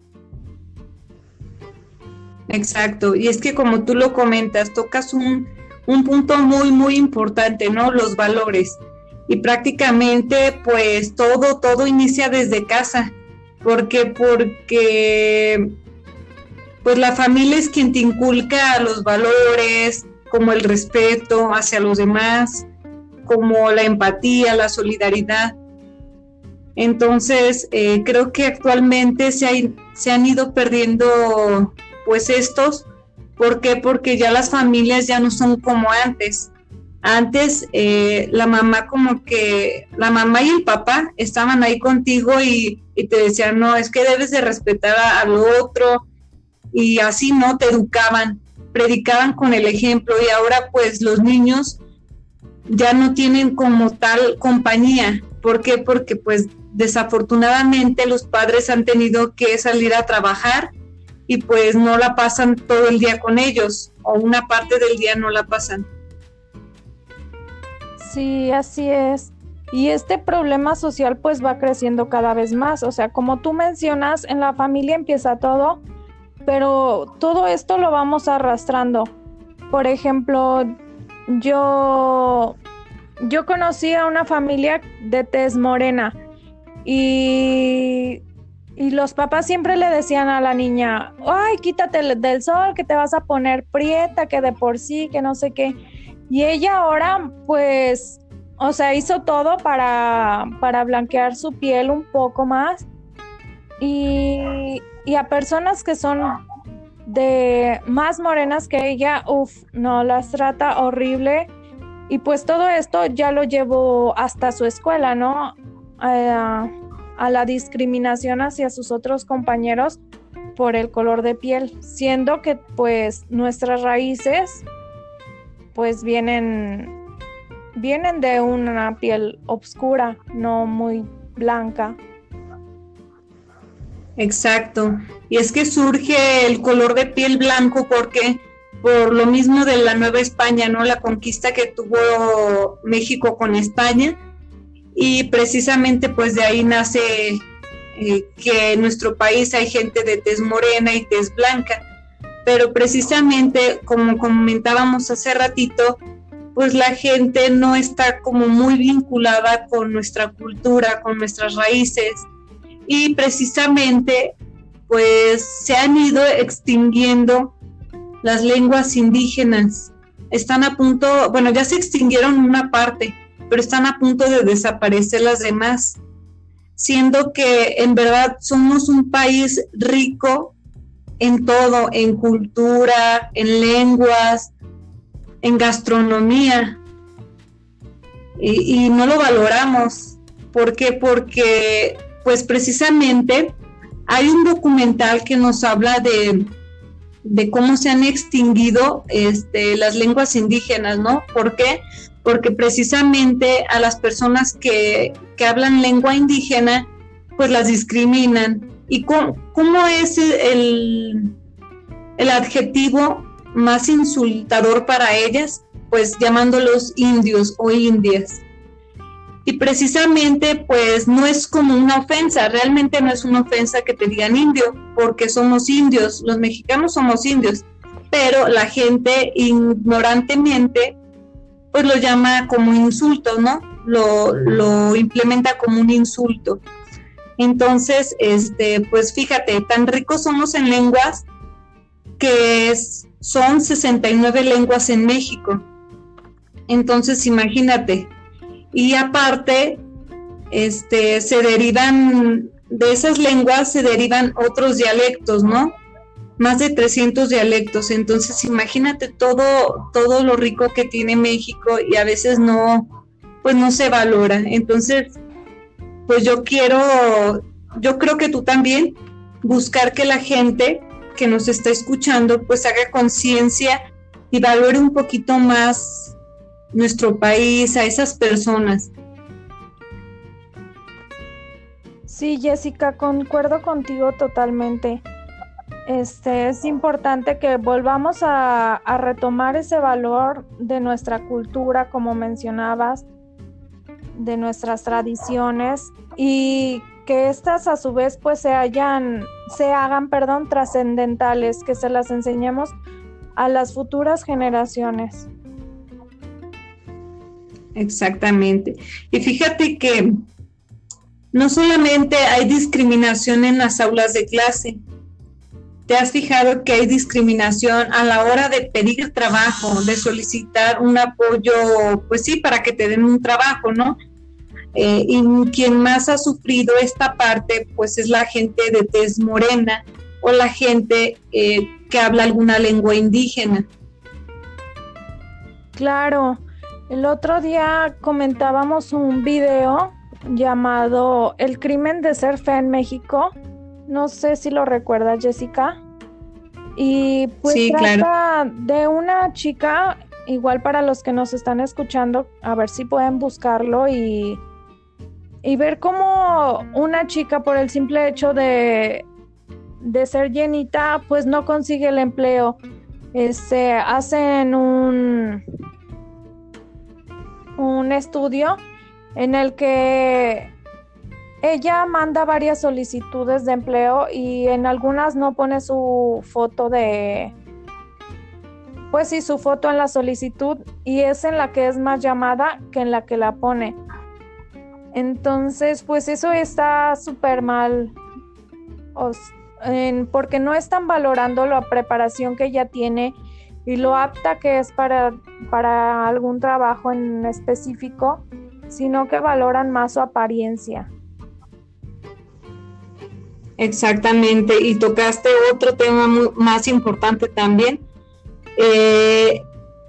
Exacto, y es que como tú lo comentas, tocas un, un punto muy, muy importante, ¿no? Los valores. Y prácticamente, pues todo, todo inicia desde casa. ¿Por qué? Porque pues la familia es quien te inculca los valores, como el respeto hacia los demás, como la empatía, la solidaridad. Entonces, eh, creo que actualmente se, se han ido perdiendo pues estos. ¿Por qué? Porque ya las familias ya no son como antes. Antes eh, la mamá como que, la mamá y el papá estaban ahí contigo y, te decían, no, es que debes de respetar al otro y así no te educaban, predicaban con el ejemplo y ahora pues los niños ya no tienen como tal compañía. ¿Por qué? Porque pues desafortunadamente los padres han tenido que salir a trabajar y pues no la pasan todo el día con ellos o una parte del día no la pasan. Sí, así es. Y este problema social pues va creciendo cada vez más. O sea, como tú mencionas, en la familia empieza todo, pero todo esto lo vamos arrastrando. Por ejemplo, yo, yo conocí a una familia de tez morena y, y los papás siempre le decían a la niña, ay, quítate del sol, que te vas a poner prieta, que de por sí, que no sé qué. Y ella ahora, pues, o sea, hizo todo para, para blanquear su piel un poco más. Y, y a personas que son de más morenas que ella, uff, no, las trata horrible. Y pues todo esto ya lo llevó hasta su escuela, ¿no? a la discriminación hacia sus otros compañeros por el color de piel, siendo que pues nuestras raíces pues vienen vienen de una piel oscura, no muy blanca. Exacto. Y es que surge el color de piel blanco porque por lo mismo de la Nueva España, ¿no? La conquista que tuvo México con España y precisamente pues de ahí nace eh, que en nuestro país hay gente de tez morena y tez blanca. Pero precisamente como comentábamos hace ratito, pues la gente no está como muy vinculada con nuestra cultura, con nuestras raíces y precisamente pues se han ido extinguiendo las lenguas indígenas. Están a punto, bueno, ya se extinguieron una parte, pero están a punto de desaparecer las demás, siendo que en verdad somos un país rico en todo, en cultura, en lenguas, en gastronomía, y, no lo valoramos. ¿Por qué? Porque pues precisamente hay un documental que nos habla de, cómo se han extinguido este, las lenguas indígenas, ¿no? ¿Por qué? Porque precisamente a las personas que, hablan lengua indígena, pues las discriminan. ¿Y cómo, es el, el adjetivo más insultador para ellas? Pues llamándolos indios o indias y precisamente pues no es como una ofensa, realmente no es una ofensa que te digan indio, porque somos indios, los mexicanos somos indios, pero la gente ignorantemente pues lo llama como insulto, ¿no? lo, lo implementa como un insulto. Entonces, este, pues fíjate, tan ricos somos en lenguas que son 69 lenguas en México. Entonces, imagínate. Y aparte, este, se derivan, de esas lenguas se derivan otros dialectos, ¿no? Más de 300 dialectos. Entonces, imagínate todo, todo lo rico que tiene México y a veces no, pues no se valora. Entonces, pues yo quiero, yo creo que tú también, buscar que la gente que nos está escuchando, pues haga conciencia y valore un poquito más nuestro país, a esas personas. Sí, Jessica, concuerdo contigo totalmente. Este es importante que volvamos a, retomar ese valor de nuestra cultura, como mencionabas, de nuestras tradiciones y que estas a su vez pues se hayan, se hagan, perdón, trascendentales, que se las enseñemos a las futuras generaciones. Exactamente. Y fíjate que no solamente hay discriminación en las aulas de clase, ¿te has fijado que hay discriminación a la hora de pedir trabajo, de solicitar un apoyo, pues sí, para que te den un trabajo, ¿no? Eh, y quien más ha sufrido esta parte, pues es la gente de tez morena o la gente eh, que habla alguna lengua indígena. Claro, el otro día comentábamos un video llamado El crimen de ser fe en México. No sé si lo recuerdas, Jessica. Y pues trata de una chica, igual para los que nos están escuchando, a ver si pueden buscarlo y, y ver cómo una chica por el simple hecho de, de ser llenita, pues no consigue el empleo. Este, hacen un, un estudio en el que ella manda varias solicitudes de empleo y en algunas no pone su foto de, pues sí, su foto en la solicitud y es en la que es más llamada que en la que la pone. Entonces, pues eso está súper mal, porque no están valorando la preparación que ella tiene y lo apta que es para, para algún trabajo en específico sino que valoran más su apariencia. Exactamente, y tocaste otro tema más importante también. Eh,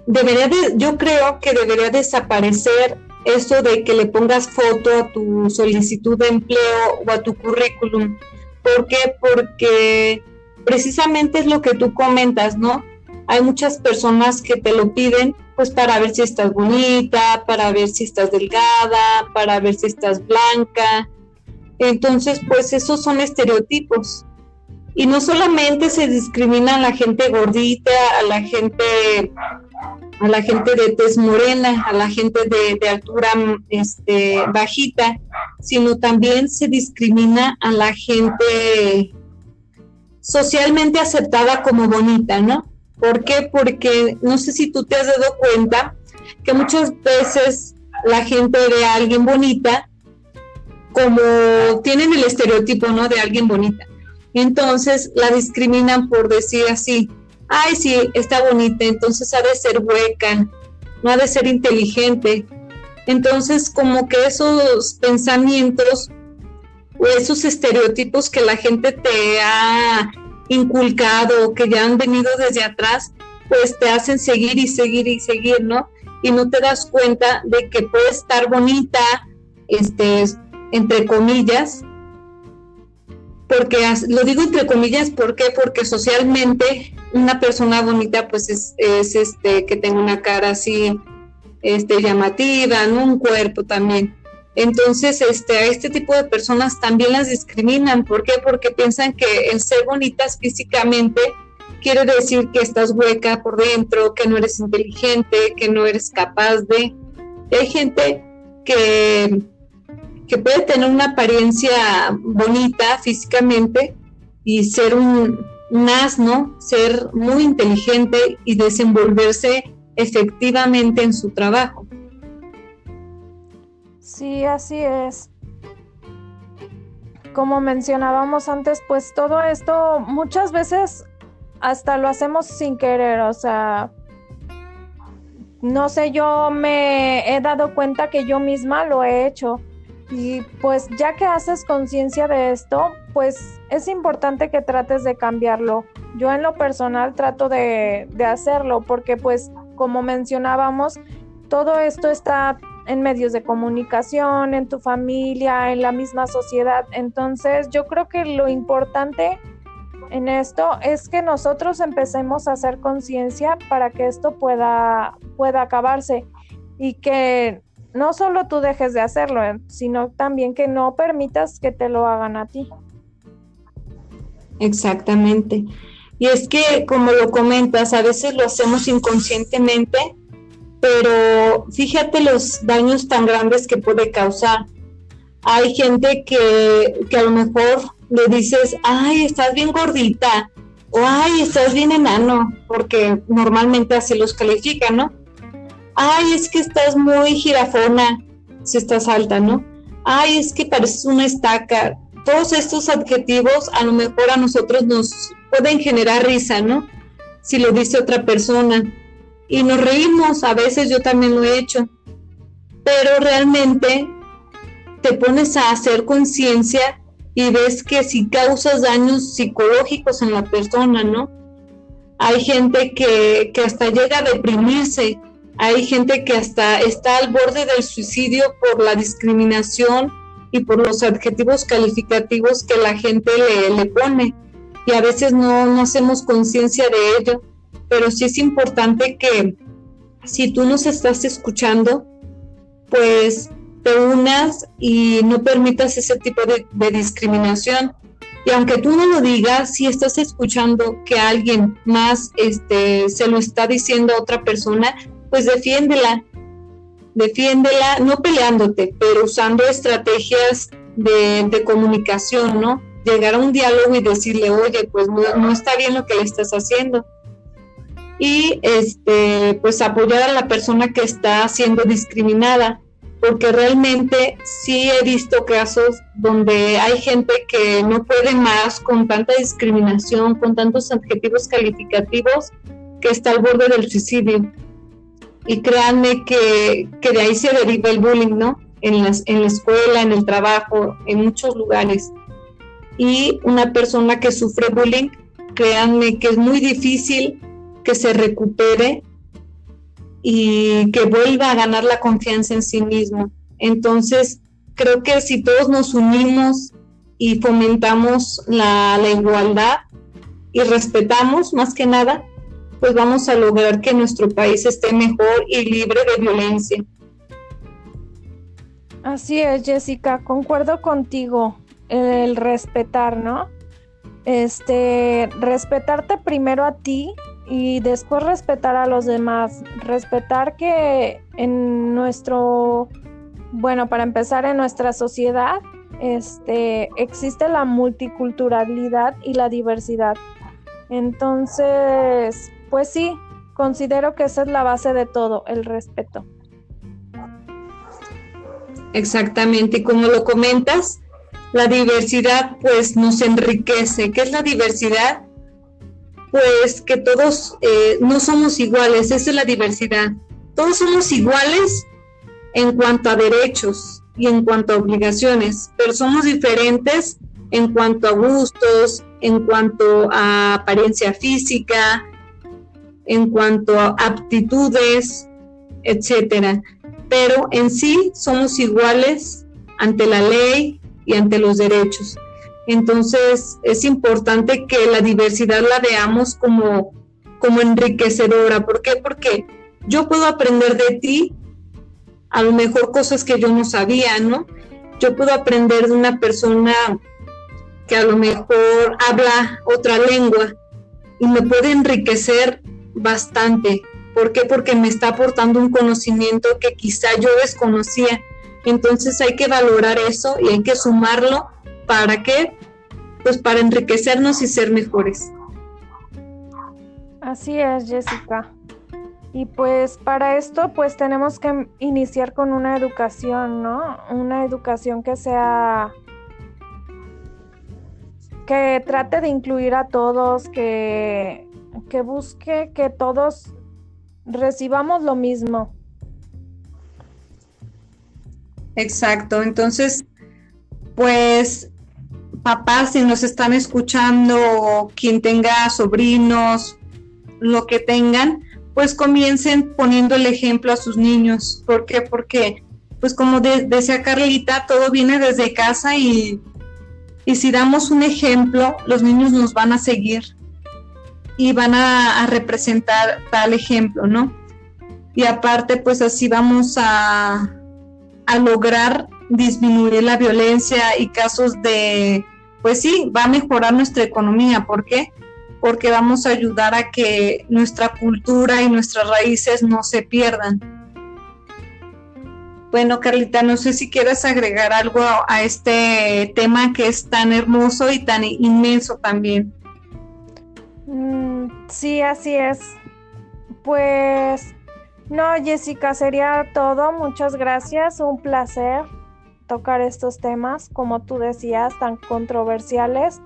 debería de, yo creo que debería desaparecer eso de que le pongas foto a tu solicitud de empleo o a tu currículum. ¿Por qué? Porque precisamente es lo que tú comentas, ¿no? Hay muchas personas que te lo piden pues para ver si estás bonita, para ver si estás delgada, para ver si estás blanca. Entonces, pues esos son estereotipos. Y no solamente se discrimina a la gente gordita, a la gente a la gente de tez morena, a la gente de, de altura este, bajita, sino también se discrimina a la gente socialmente aceptada como bonita, ¿no? ¿Por qué? Porque no sé si tú te has dado cuenta que muchas veces la gente a alguien bonita como tienen el estereotipo, ¿no? De alguien bonita. Entonces la discriminan por decir así, ay, sí, está bonita, entonces ha de ser hueca, no ha de ser inteligente. Entonces como que esos pensamientos o esos estereotipos que la gente te ha inculcado, que ya han venido desde atrás, pues te hacen seguir y seguir y seguir, ¿no? Y no te das cuenta de que puede estar bonita, este, entre comillas, porque lo digo entre comillas, ¿por qué? Porque socialmente una persona bonita pues es, es este que tenga una cara así este llamativa, ¿no? un cuerpo también. Entonces, este, a este tipo de personas también las discriminan. ¿Por qué? Porque piensan que el ser bonitas físicamente quiere decir que estás hueca por dentro, que no eres inteligente, que no eres capaz de... hay gente que, que puede tener una apariencia bonita físicamente y ser un, asno, ser muy inteligente y desenvolverse efectivamente en su trabajo. Sí, así es. Como mencionábamos antes, pues todo esto muchas veces hasta lo hacemos sin querer, o sea, no sé, yo me he dado cuenta que yo misma lo he hecho. Y pues ya que haces conciencia de esto, pues es importante que trates de cambiarlo. Yo en lo personal trato de, de hacerlo porque pues como mencionábamos, todo esto está en medios de comunicación, en tu familia, en la misma sociedad. Entonces yo creo que lo importante en esto es que nosotros empecemos a hacer conciencia para que esto pueda, pueda acabarse y que no solo tú dejes de hacerlo, eh, sino también que no permitas que te lo hagan a ti. Exactamente. Y es que, como lo comentas, a veces lo hacemos inconscientemente, pero fíjate los daños tan grandes que puede causar. Hay gente que, que a lo mejor le dices, ay, estás bien gordita, o ay, estás bien enano, porque normalmente así los califican, ¿no? Ay, es que estás muy girafona, si estás alta, ¿no? Ay, es que pareces una estaca. Todos estos adjetivos a lo mejor a nosotros nos pueden generar risa, ¿no? Si lo dice otra persona. Y nos reímos, a veces yo también lo he hecho. Pero realmente te pones a hacer conciencia y ves que si causas daños psicológicos en la persona, ¿no? Hay gente que, que hasta llega a deprimirse, hay gente que hasta está al borde del suicidio por la discriminación y por los adjetivos calificativos que la gente le, le pone. Y a veces no, no hacemos conciencia de ello, pero sí es importante que si tú nos estás escuchando, pues te unas y no permitas ese tipo de, discriminación. Y aunque tú no lo digas, si estás escuchando que alguien más este, se lo está diciendo a otra persona, pues defiéndela. Defiéndela, no peleándote, pero usando estrategias de, comunicación, ¿no? Llegar a un diálogo y decirle, oye, pues no, no está bien lo que le estás haciendo. Y este, pues apoyar a la persona que está siendo discriminada porque realmente sí he visto casos donde hay gente que no puede más con tanta discriminación, con tantos adjetivos calificativos, que está al borde del suicidio. Y créanme que, de ahí se deriva el bullying, ¿no? En, las, en la escuela, en el trabajo, en muchos lugares. Y una persona que sufre bullying, créanme que es muy difícil que se recupere y que vuelva a ganar la confianza en sí mismo. Entonces, creo que si todos nos unimos y fomentamos la, igualdad y respetamos más que nada, pues vamos a lograr que nuestro país esté mejor y libre de violencia. Así es, Jessica, concuerdo contigo, el respetar, ¿no? Este, respetarte primero a ti y después respetar a los demás, respetar que en nuestro, bueno, para empezar en nuestra sociedad, este, existe la multiculturalidad y la diversidad. Entonces, pues sí, considero que esa es la base de todo, el respeto. Exactamente, como lo comentas, la diversidad pues nos enriquece. ¿Qué es la diversidad? pues que todos eh, no somos iguales, esa es la diversidad. Todos somos iguales en cuanto a derechos y en cuanto a obligaciones, pero somos diferentes en cuanto a gustos, en cuanto a apariencia física, en cuanto a aptitudes, etcétera. Pero en sí somos iguales ante la ley y ante los derechos. Entonces es importante que la diversidad la veamos como, como enriquecedora. ¿Por qué? Porque yo puedo aprender de ti a lo mejor cosas que yo no sabía, ¿no? Yo puedo aprender de una persona que a lo mejor habla otra lengua y me puede enriquecer bastante. ¿Por qué? Porque me está aportando un conocimiento que quizá yo desconocía. Entonces hay que valorar eso y hay que sumarlo ¿Para qué? Pues para enriquecernos y ser mejores. Así es, Jessica. Y pues para esto pues tenemos que iniciar con una educación, ¿no? Una educación que sea que trate de incluir a todos, que, que busque que todos recibamos lo mismo. Exacto, entonces, pues papás, si nos están escuchando, quien tenga sobrinos, lo que tengan, pues comiencen poniendo el ejemplo a sus niños. ¿Por qué? Porque, pues como decía Carlita, todo viene desde casa y, y, si damos un ejemplo, los niños nos van a seguir y van a, representar tal ejemplo, ¿no? Y aparte, pues así vamos a, a lograr disminuir la violencia y casos de, pues sí, va a mejorar nuestra economía. ¿Por qué? Porque vamos a ayudar a que nuestra cultura y nuestras raíces no se pierdan. Bueno, Carlita, no sé si quieres agregar algo a este tema que es tan hermoso y tan inmenso también. Mm, sí, así es. Pues no, Jessica, sería todo. Muchas gracias. Un placer tocar estos temas, como tú decías, tan controversiales.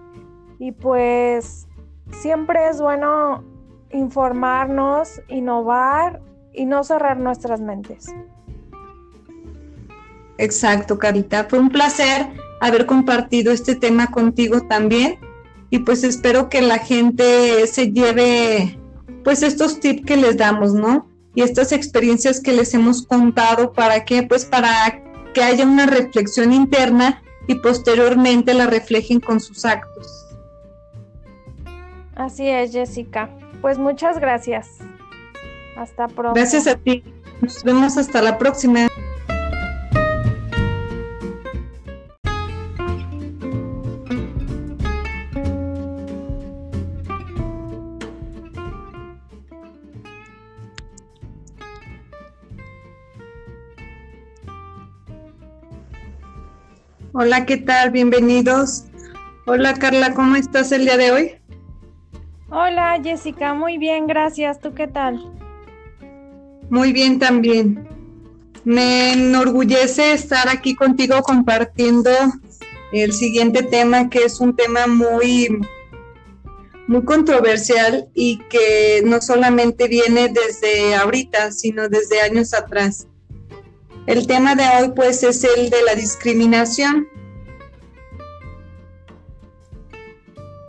Y pues siempre es bueno informarnos, innovar y no cerrar nuestras mentes. Exacto, Carita. Fue un placer haber compartido este tema contigo también. Y pues espero que la gente se lleve pues estos tips que les damos, ¿no? y estas experiencias que les hemos contado, ¿para qué? Pues para que haya una reflexión interna y posteriormente la reflejen con sus actos. Así es, Jessica. Pues muchas gracias. Hasta pronto. Gracias a ti. Nos vemos hasta la próxima. Hola, ¿qué tal? Bienvenidos. Hola Carla, ¿cómo estás el día de hoy? Hola Jessica, muy bien, gracias. ¿Tú qué tal? Muy bien también. Me enorgullece estar aquí contigo compartiendo el siguiente tema, que es un tema muy, muy controversial y que no solamente viene desde ahorita, sino desde años atrás. El tema de hoy pues es el de la discriminación.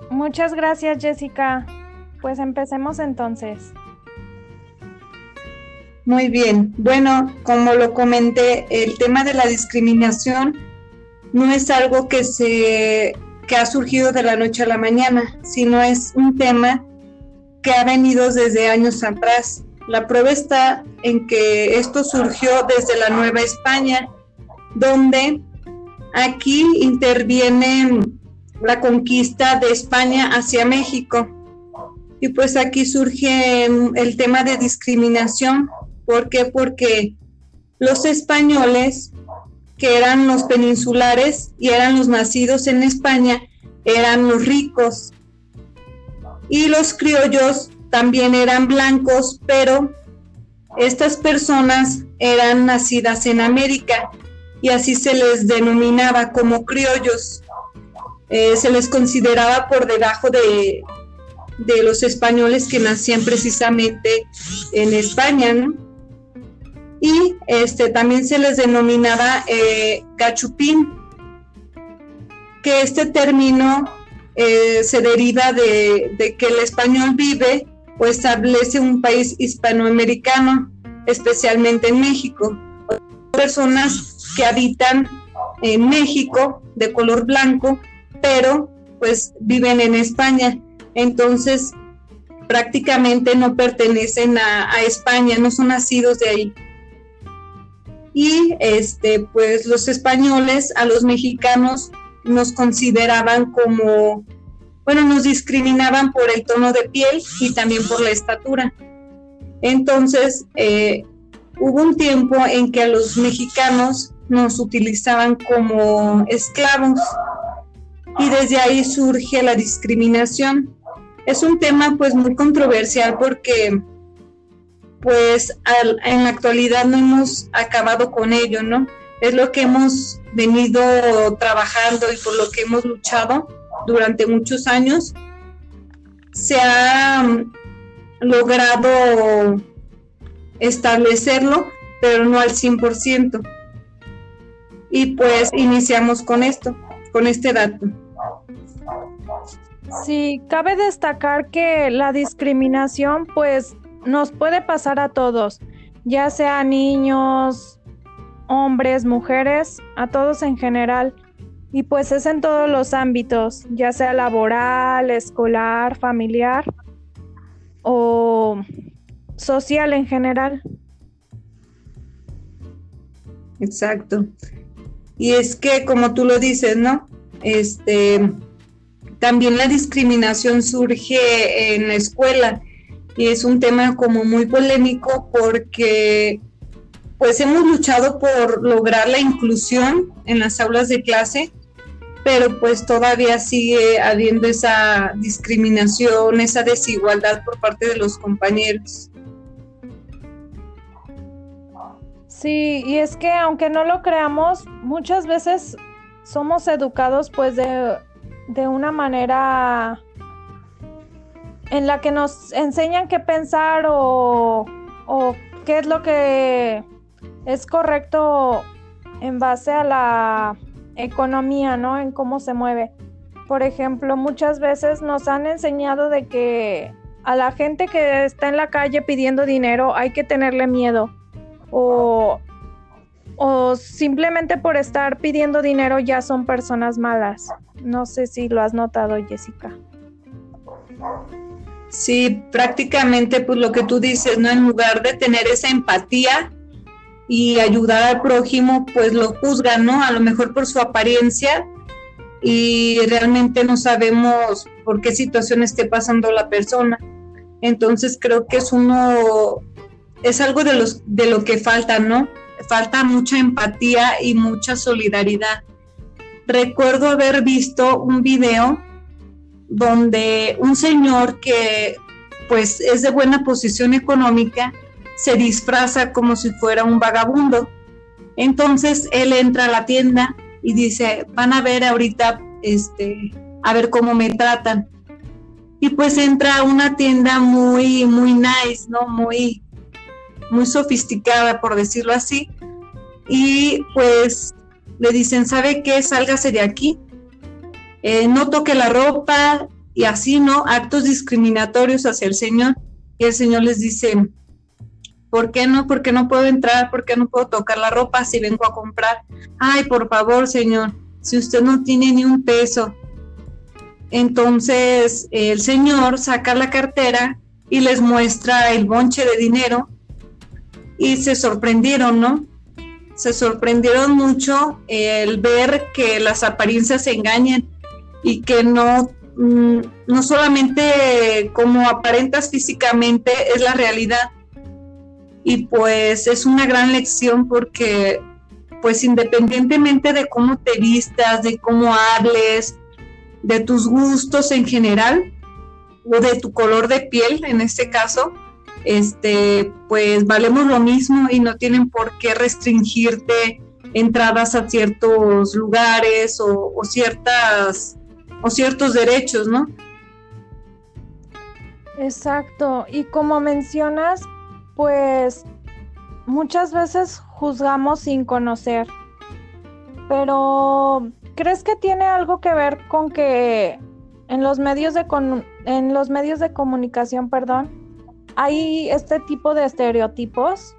Muchas gracias Jessica. Pues empecemos entonces. Muy bien. Bueno, como lo comenté, el tema de la discriminación no es algo que se que ha surgido de la noche a la mañana, sino es un tema que ha venido desde años atrás. La prueba está en que esto surgió desde la Nueva España, donde aquí interviene la conquista de España hacia México. Y pues aquí surge el tema de discriminación. ¿Por qué? Porque los españoles, que eran los peninsulares y eran los nacidos en España, eran los ricos. Y los criollos también eran blancos, pero estas personas eran nacidas en América y así se les denominaba como criollos. Eh, se les consideraba por debajo de, de, los españoles que nacían precisamente en España, Y este, también se les denominaba eh, gachupín, que este término eh, se deriva de, de, que el español vive o establece un país hispanoamericano, especialmente en México. Personas que habitan en México de color blanco, pero pues viven en España. Entonces, prácticamente no pertenecen a, a España, no son nacidos de ahí. Y este, pues los españoles a los mexicanos nos consideraban como bueno, nos discriminaban por el tono de piel y también por la estatura. Entonces, eh, hubo un tiempo en que a los mexicanos nos utilizaban como esclavos y desde ahí surge la discriminación. Es un tema pues muy controversial porque pues en la actualidad no hemos acabado con ello, ¿no? Es lo que hemos venido trabajando y por lo que hemos luchado durante muchos años. Se ha mm, logrado establecerlo, pero no al 100%. Y pues iniciamos con esto, con este dato. Sí, cabe destacar que la discriminación pues nos puede pasar a todos, ya sea niños, hombres, mujeres, a todos en general. Y pues es en todos los ámbitos, ya sea laboral, escolar, familiar o social en general. Exacto. Y es que, como tú lo dices, ¿no? Este, también la discriminación surge en la escuela y es un tema como muy polémico porque pues hemos luchado por lograr la inclusión en las aulas de clase, pero pues todavía sigue habiendo esa discriminación, esa desigualdad por parte de los compañeros. Sí, y es que aunque no lo creamos, muchas veces somos educados pues de, una manera en la que nos enseñan qué pensar o, o qué es lo que es correcto en base a la economía, ¿no? En cómo se mueve. Por ejemplo, muchas veces nos han enseñado de que a la gente que está en la calle pidiendo dinero hay que tenerle miedo o, simplemente por estar pidiendo dinero ya son personas malas. No sé si lo has notado, Jessica. Sí, prácticamente pues lo que tú dices, ¿no? En lugar de tener esa empatía y ayudar al prójimo, pues lo juzgan, ¿no? A lo mejor por su apariencia y realmente no sabemos por qué situación esté pasando la persona. Entonces creo que es uno es algo de, los, de lo que falta, ¿no? Falta mucha empatía y mucha solidaridad. Recuerdo haber visto un video donde un señor que pues es de buena posición económica se disfraza como si fuera un vagabundo. Entonces él entra a la tienda y dice, van a ver ahorita, este, a ver cómo me tratan. Y pues entra a una tienda muy, muy nice, ¿no? Muy, muy sofisticada, por decirlo así, y pues le dicen, ¿sabe qué? Sálgase de aquí, eh, no toque la ropa y así, ¿no? Actos discriminatorios hacia el Señor. Y el Señor les dice, ¿por qué no? ¿Por qué no puedo entrar? ¿Por qué no puedo tocar la ropa si vengo a comprar? Ay, por favor, Señor, si usted no tiene ni un peso. Entonces el Señor saca la cartera y les muestra el bonche de dinero y se sorprendieron, ¿no? Se sorprendieron mucho el ver que las apariencias se engañan y que no, mm, no solamente como aparentas físicamente es la realidad. Y pues es una gran lección porque pues independientemente de cómo te vistas, de cómo hables, de tus gustos en general, o de tu color de piel en este caso, este, pues valemos lo mismo y no tienen por qué restringirte entradas a ciertos lugares o, ciertas o ciertos derechos, ¿no? Exacto. Y como mencionas, pues muchas veces juzgamos sin conocer. Pero ¿crees que tiene algo que ver con que en los medios de en los medios de comunicación, perdón, hay este tipo de estereotipos?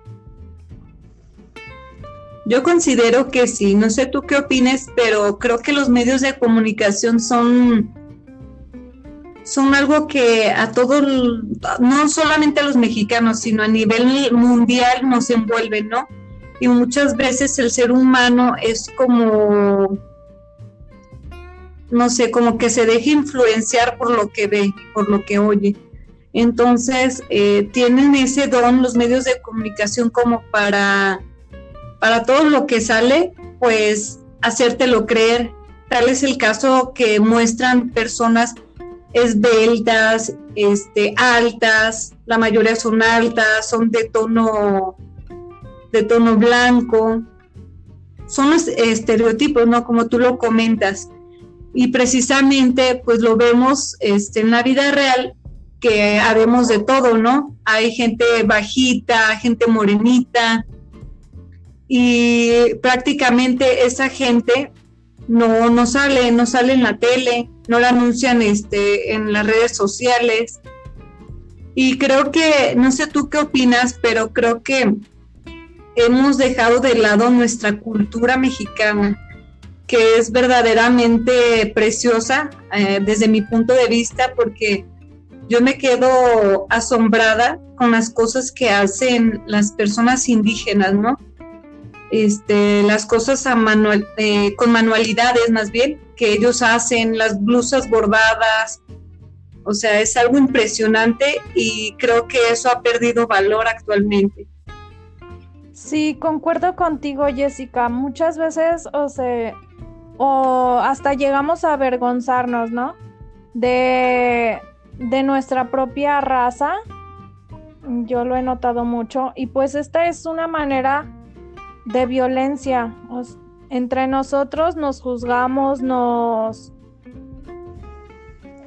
Yo considero que sí, no sé tú qué opines, pero creo que los medios de comunicación son son algo que a todos, no solamente a los mexicanos, sino a nivel mundial nos envuelven, ¿no? Y muchas veces el ser humano es como, no sé, como que se deja influenciar por lo que ve, por lo que oye. Entonces, eh, tienen ese don los medios de comunicación como para, para todo lo que sale, pues hacértelo creer. Tal es el caso que muestran personas esbeltas, este, altas, la mayoría son altas, son de tono, de tono blanco. Son los estereotipos, ¿no? Como tú lo comentas. Y precisamente, pues lo vemos este, en la vida real, que habemos de todo, ¿no? Hay gente bajita, gente morenita, y prácticamente esa gente no, no sale, no sale en la tele, no la anuncian este, en las redes sociales. Y creo que, no sé tú qué opinas, pero creo que hemos dejado de lado nuestra cultura mexicana, que es verdaderamente preciosa eh, desde mi punto de vista, porque yo me quedo asombrada con las cosas que hacen las personas indígenas, ¿no? Este, las cosas a manual, eh, con manualidades más bien, que ellos hacen, las blusas bordadas, o sea, es algo impresionante y creo que eso ha perdido valor actualmente. Sí, concuerdo contigo, Jessica. Muchas veces, o sea, o hasta llegamos a avergonzarnos, ¿no? De, de nuestra propia raza. Yo lo he notado mucho. Y pues esta es una manera de violencia. entre nosotros nos juzgamos, nos,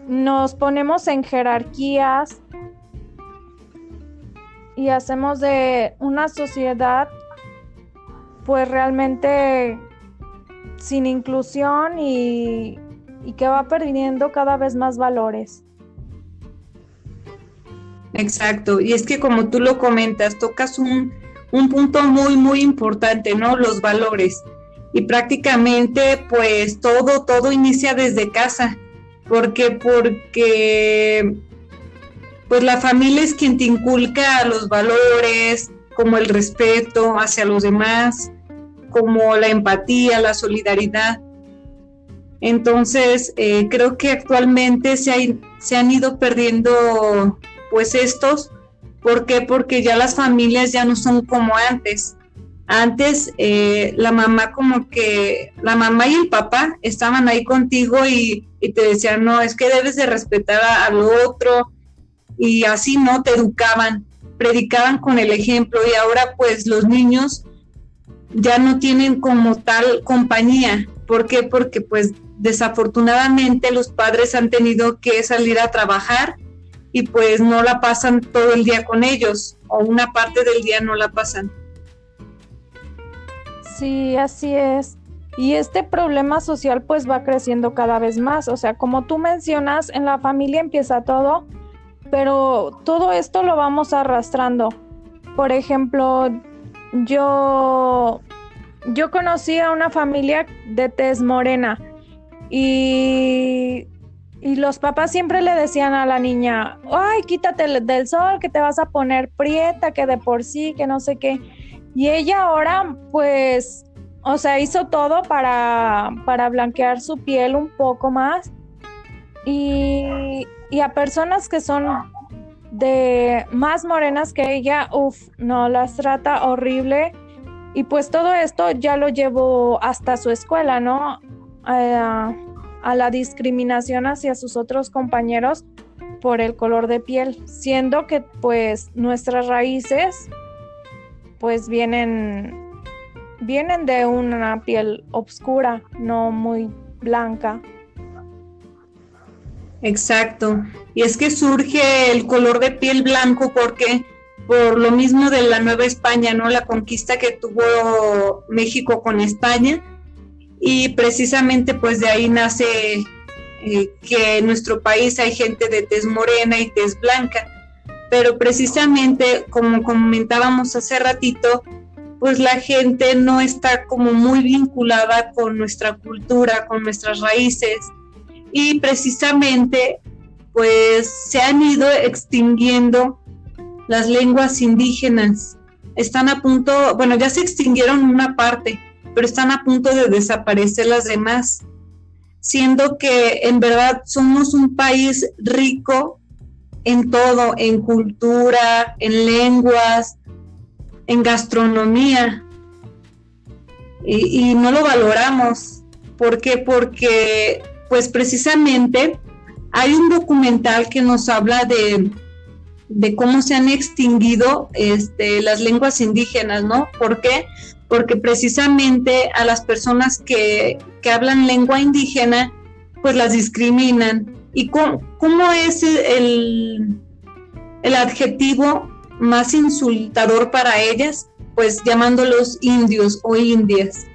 nos ponemos en jerarquías y hacemos de una sociedad pues realmente sin inclusión y, y que va perdiendo cada vez más valores. Exacto, y es que como tú lo comentas, tocas un, un punto muy, muy importante, ¿no? Los valores. Y prácticamente, pues todo, todo inicia desde casa. porque Porque, pues la familia es quien te inculca los valores, como el respeto hacia los demás, como la empatía, la solidaridad. Entonces, eh, creo que actualmente se, se han ido perdiendo pues estos ¿Por qué? Porque ya las familias ya no son como antes. Antes eh, la mamá como que, la mamá y el papá estaban ahí contigo y, te decían, no, es que debes de respetar al otro y así no, te educaban, predicaban con el ejemplo y ahora pues los niños ya no tienen como tal compañía. ¿Por qué? Porque pues desafortunadamente los padres han tenido que salir a trabajar y pues no la pasan todo el día con ellos o una parte del día no la pasan. Sí, así es. Y este problema social pues va creciendo cada vez más. O sea, como tú mencionas, en la familia empieza todo, pero todo esto lo vamos arrastrando. Por ejemplo, yo, yo conocí a una familia de tez morena y y los papás siempre le decían a la niña, ay, quítate del sol, que te vas a poner prieta, que de por sí, que no sé qué. Y ella ahora, pues, o sea, hizo todo para, para blanquear su piel un poco más. Y, y a personas que son de más morenas que ella, uff, no, las trata horrible. Y pues todo esto ya lo llevó hasta su escuela, ¿no? Eh, a la discriminación hacia sus otros compañeros por el color de piel, siendo que pues nuestras raíces pues vienen vienen de una piel oscura, no muy blanca. Exacto. Y es que surge el color de piel blanco porque por lo mismo de la Nueva España, ¿no? La conquista que tuvo México con España, y precisamente pues de ahí nace eh, que en nuestro país hay gente de tez morena y tez blanca, pero precisamente como comentábamos hace ratito, pues la gente no está como muy vinculada con nuestra cultura, con nuestras raíces y precisamente pues se han ido extinguiendo las lenguas indígenas. Están a punto, bueno, ya se extinguieron una parte, pero están a punto de desaparecer las demás, siendo que en verdad somos un país rico en todo, en cultura, en lenguas, en gastronomía, y, no lo valoramos. ¿Por qué? Porque pues precisamente hay un documental que nos habla de, de cómo se han extinguido este, las lenguas indígenas, ¿no? ¿Por qué? Porque precisamente a las personas que, que hablan lengua indígena, pues las discriminan. ¿Y cómo, cómo es el, el adjetivo más insultador para ellas? Pues llamándolos indios o indias.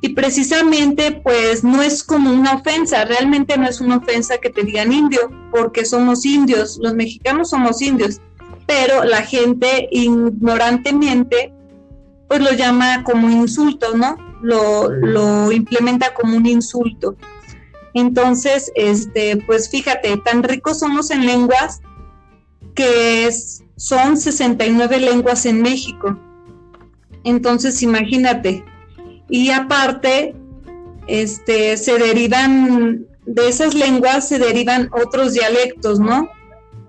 Y precisamente, pues no es como una ofensa, realmente no es una ofensa que te digan indio, porque somos indios, los mexicanos somos indios, pero la gente ignorantemente, pues lo llama como insulto, ¿no? Lo, lo implementa como un insulto. Entonces, este, pues fíjate, tan ricos somos en lenguas que son 69 lenguas en México. Entonces, imagínate, y aparte este, se derivan, de esas lenguas se derivan otros dialectos, ¿no?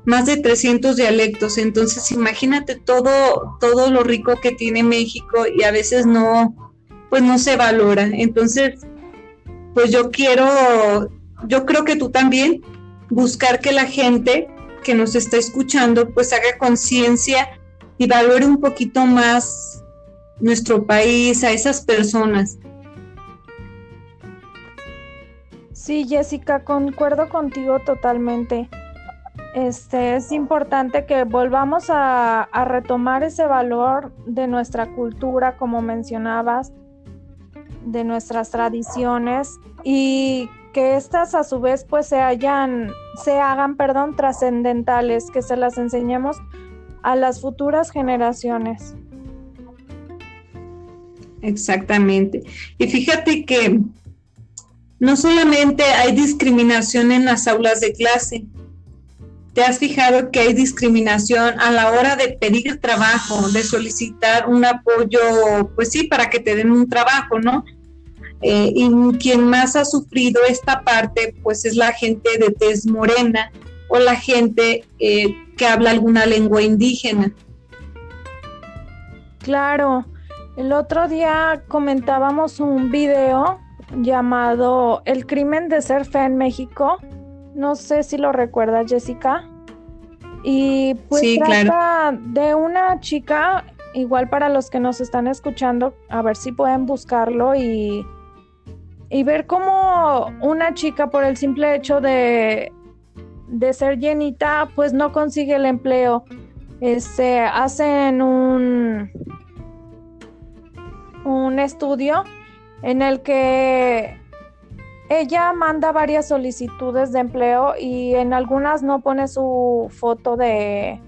Más de 300 dialectos, entonces imagínate todo, todo lo rico que tiene México y a veces no, pues no se valora. Entonces, pues yo quiero, yo creo que tú también, buscar que la gente que nos está escuchando, pues haga conciencia y valore un poquito más nuestro país, a esas personas. Sí, Jessica, concuerdo contigo totalmente. Este es importante que volvamos a, retomar ese valor de nuestra cultura, como mencionabas, de nuestras tradiciones y que estas a su vez pues se hayan, se hagan, perdón, trascendentales, que se las enseñemos a las futuras generaciones. Exactamente. Y fíjate que no solamente hay discriminación en las aulas de clase, ¿Te has fijado que hay discriminación a la hora de pedir trabajo, de solicitar un apoyo, pues sí, para que te den un trabajo, ¿no? Eh, y quien más ha sufrido esta parte, pues es la gente de tez morena o la gente eh, que habla alguna lengua indígena. Claro, el otro día comentábamos un video llamado El crimen de ser fe en México. No sé si lo recuerda Jessica. Y pues trata de una chica, igual para los que nos están escuchando, a ver si pueden buscarlo y, y ver cómo una chica por el simple hecho de, de ser llenita, pues no consigue el empleo. Este, hacen un un estudio en el que ella manda varias solicitudes de empleo y en algunas no pone su foto de,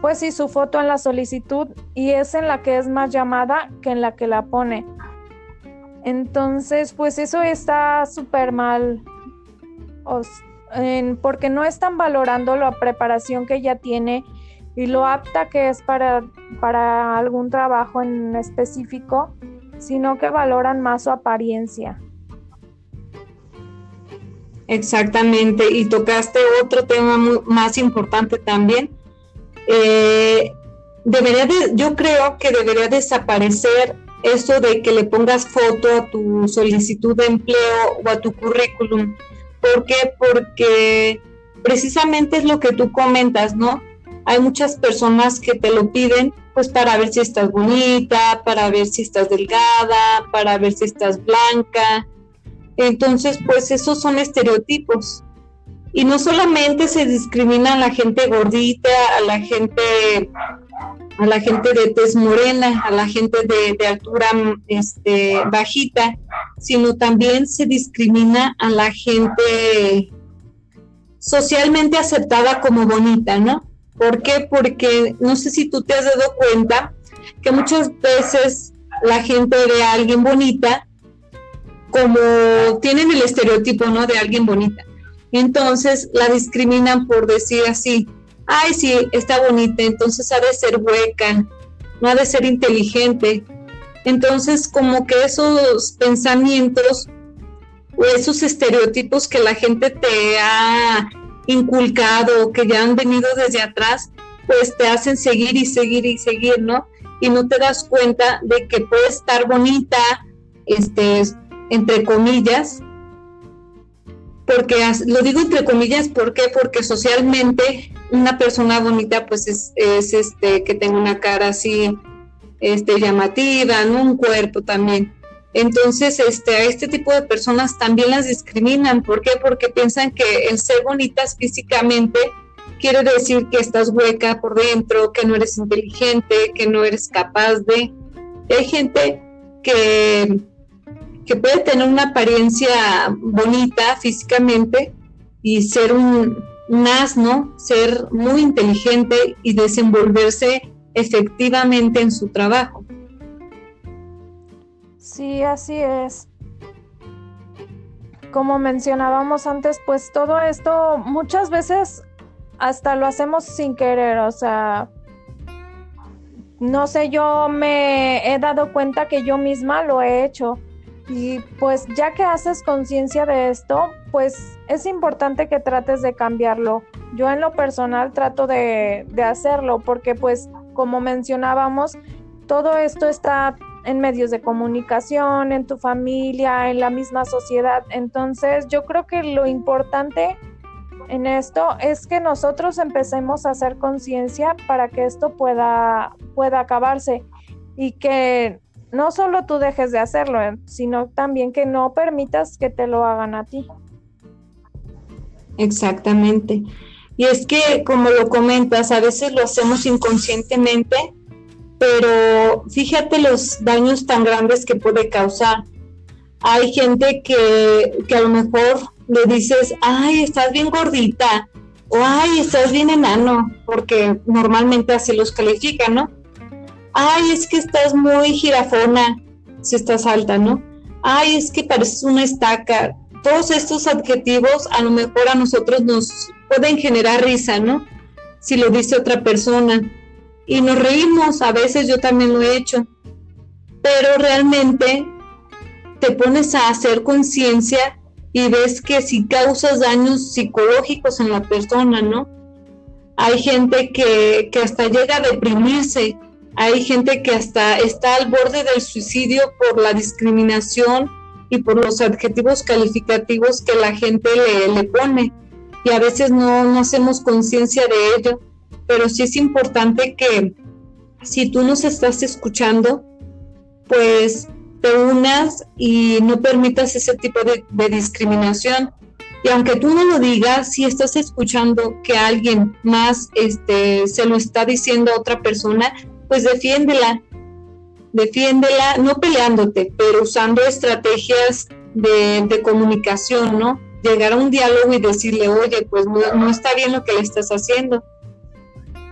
pues sí, su foto en la solicitud y es en la que es más llamada que en la que la pone. Entonces, pues eso está súper mal, porque no están valorando la preparación que ella tiene y lo apta que es para, para algún trabajo en específico, sino que valoran más su apariencia. Exactamente, y tocaste otro tema más importante también. Eh, debería yo creo que debería desaparecer eso de que le pongas foto a tu solicitud de empleo o a tu currículum. ¿Por qué? Porque precisamente es lo que tú comentas, ¿no? hay muchas personas que te lo piden pues para ver si estás bonita, para ver si estás delgada, para ver si estás blanca. Entonces, pues esos son estereotipos. Y no solamente se discrimina a la gente gordita, a la gente a la gente de tez morena, a la gente de, de altura este, bajita, sino también se discrimina a la gente socialmente aceptada como bonita, ¿no? ¿Por qué? Porque no sé si tú te has dado cuenta que muchas veces la gente ve a alguien bonita como tienen el estereotipo, ¿no? De alguien bonita. Entonces la discriminan por decir así, ay, sí, está bonita, entonces ha de ser hueca, no ha de ser inteligente. Entonces como que esos pensamientos o esos estereotipos que la gente te ha inculcado, que ya han venido desde atrás, pues te hacen seguir y seguir y seguir, ¿no? Y no te das cuenta de que puede estar bonita, este, entre comillas, porque lo digo entre comillas, ¿por qué? Porque socialmente una persona bonita pues es, este que tenga una cara así este llamativa, ¿no? un cuerpo también. Entonces, este, a este tipo de personas también las discriminan. ¿Por qué? Porque piensan que el ser bonitas físicamente quiere decir que estás hueca por dentro, que no eres inteligente, que no eres capaz de. Hay gente que, que puede tener una apariencia bonita físicamente y ser un, un asno, ser muy inteligente y desenvolverse efectivamente en su trabajo. Sí, así es. Como mencionábamos antes, pues todo esto muchas veces hasta lo hacemos sin querer, o sea, no sé, yo me he dado cuenta que yo misma lo he hecho. Y pues ya que haces conciencia de esto, pues es importante que trates de cambiarlo. Yo en lo personal trato de, de hacerlo porque pues como mencionábamos, todo esto está en medios de comunicación, en tu familia, en la misma sociedad. Entonces yo creo que lo importante en esto es que nosotros empecemos a hacer conciencia para que esto pueda, pueda acabarse y que no solo tú dejes de hacerlo, eh, sino también que no permitas que te lo hagan a ti. Exactamente. Y es que, como lo comentas, a veces lo hacemos inconscientemente, pero fíjate los daños tan grandes que puede causar. Hay gente que, que a lo mejor le dices, ay, estás bien gordita, o ay, estás bien enano, porque normalmente así los califican, ¿no? Ay, es que estás muy girafona, si estás alta, ¿no? Ay, es que pareces una estaca. Todos estos adjetivos a lo mejor a nosotros nos pueden generar risa, ¿no? Si lo dice otra persona. Y nos reímos, a veces yo también lo he hecho. Pero realmente te pones a hacer conciencia y ves que si causas daños psicológicos en la persona, ¿no? Hay gente que, que hasta llega a deprimirse, hay gente que hasta está al borde del suicidio por la discriminación y por los adjetivos calificativos que la gente le, pone y a veces no, no hacemos conciencia de ello, pero sí es importante que si tú nos estás escuchando, pues te unas y no permitas ese tipo de, de discriminación. Y aunque tú no lo digas, si estás escuchando que alguien más este, se lo está diciendo a otra persona, pues defiéndela, defiéndela, no peleándote, pero usando estrategias de, comunicación, ¿no? llegar a un diálogo y decirle, oye, pues no, está bien lo que le estás haciendo.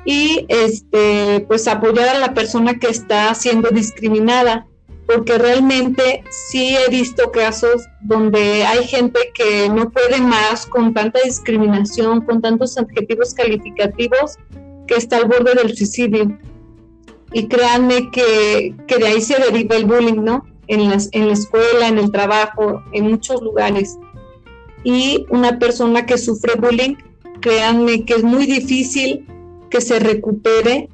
Y este, pues apoyar a la persona que está siendo discriminada, porque realmente sí he visto casos donde hay gente que no puede más con tanta discriminación, con tantos adjetivos calificativos, que está al borde del suicidio. Y créanme que, que de ahí se deriva el bullying, ¿no? En, las, en la escuela, en el trabajo, en muchos lugares y una persona que sufre bullying, créanme que es muy difícil que se recupere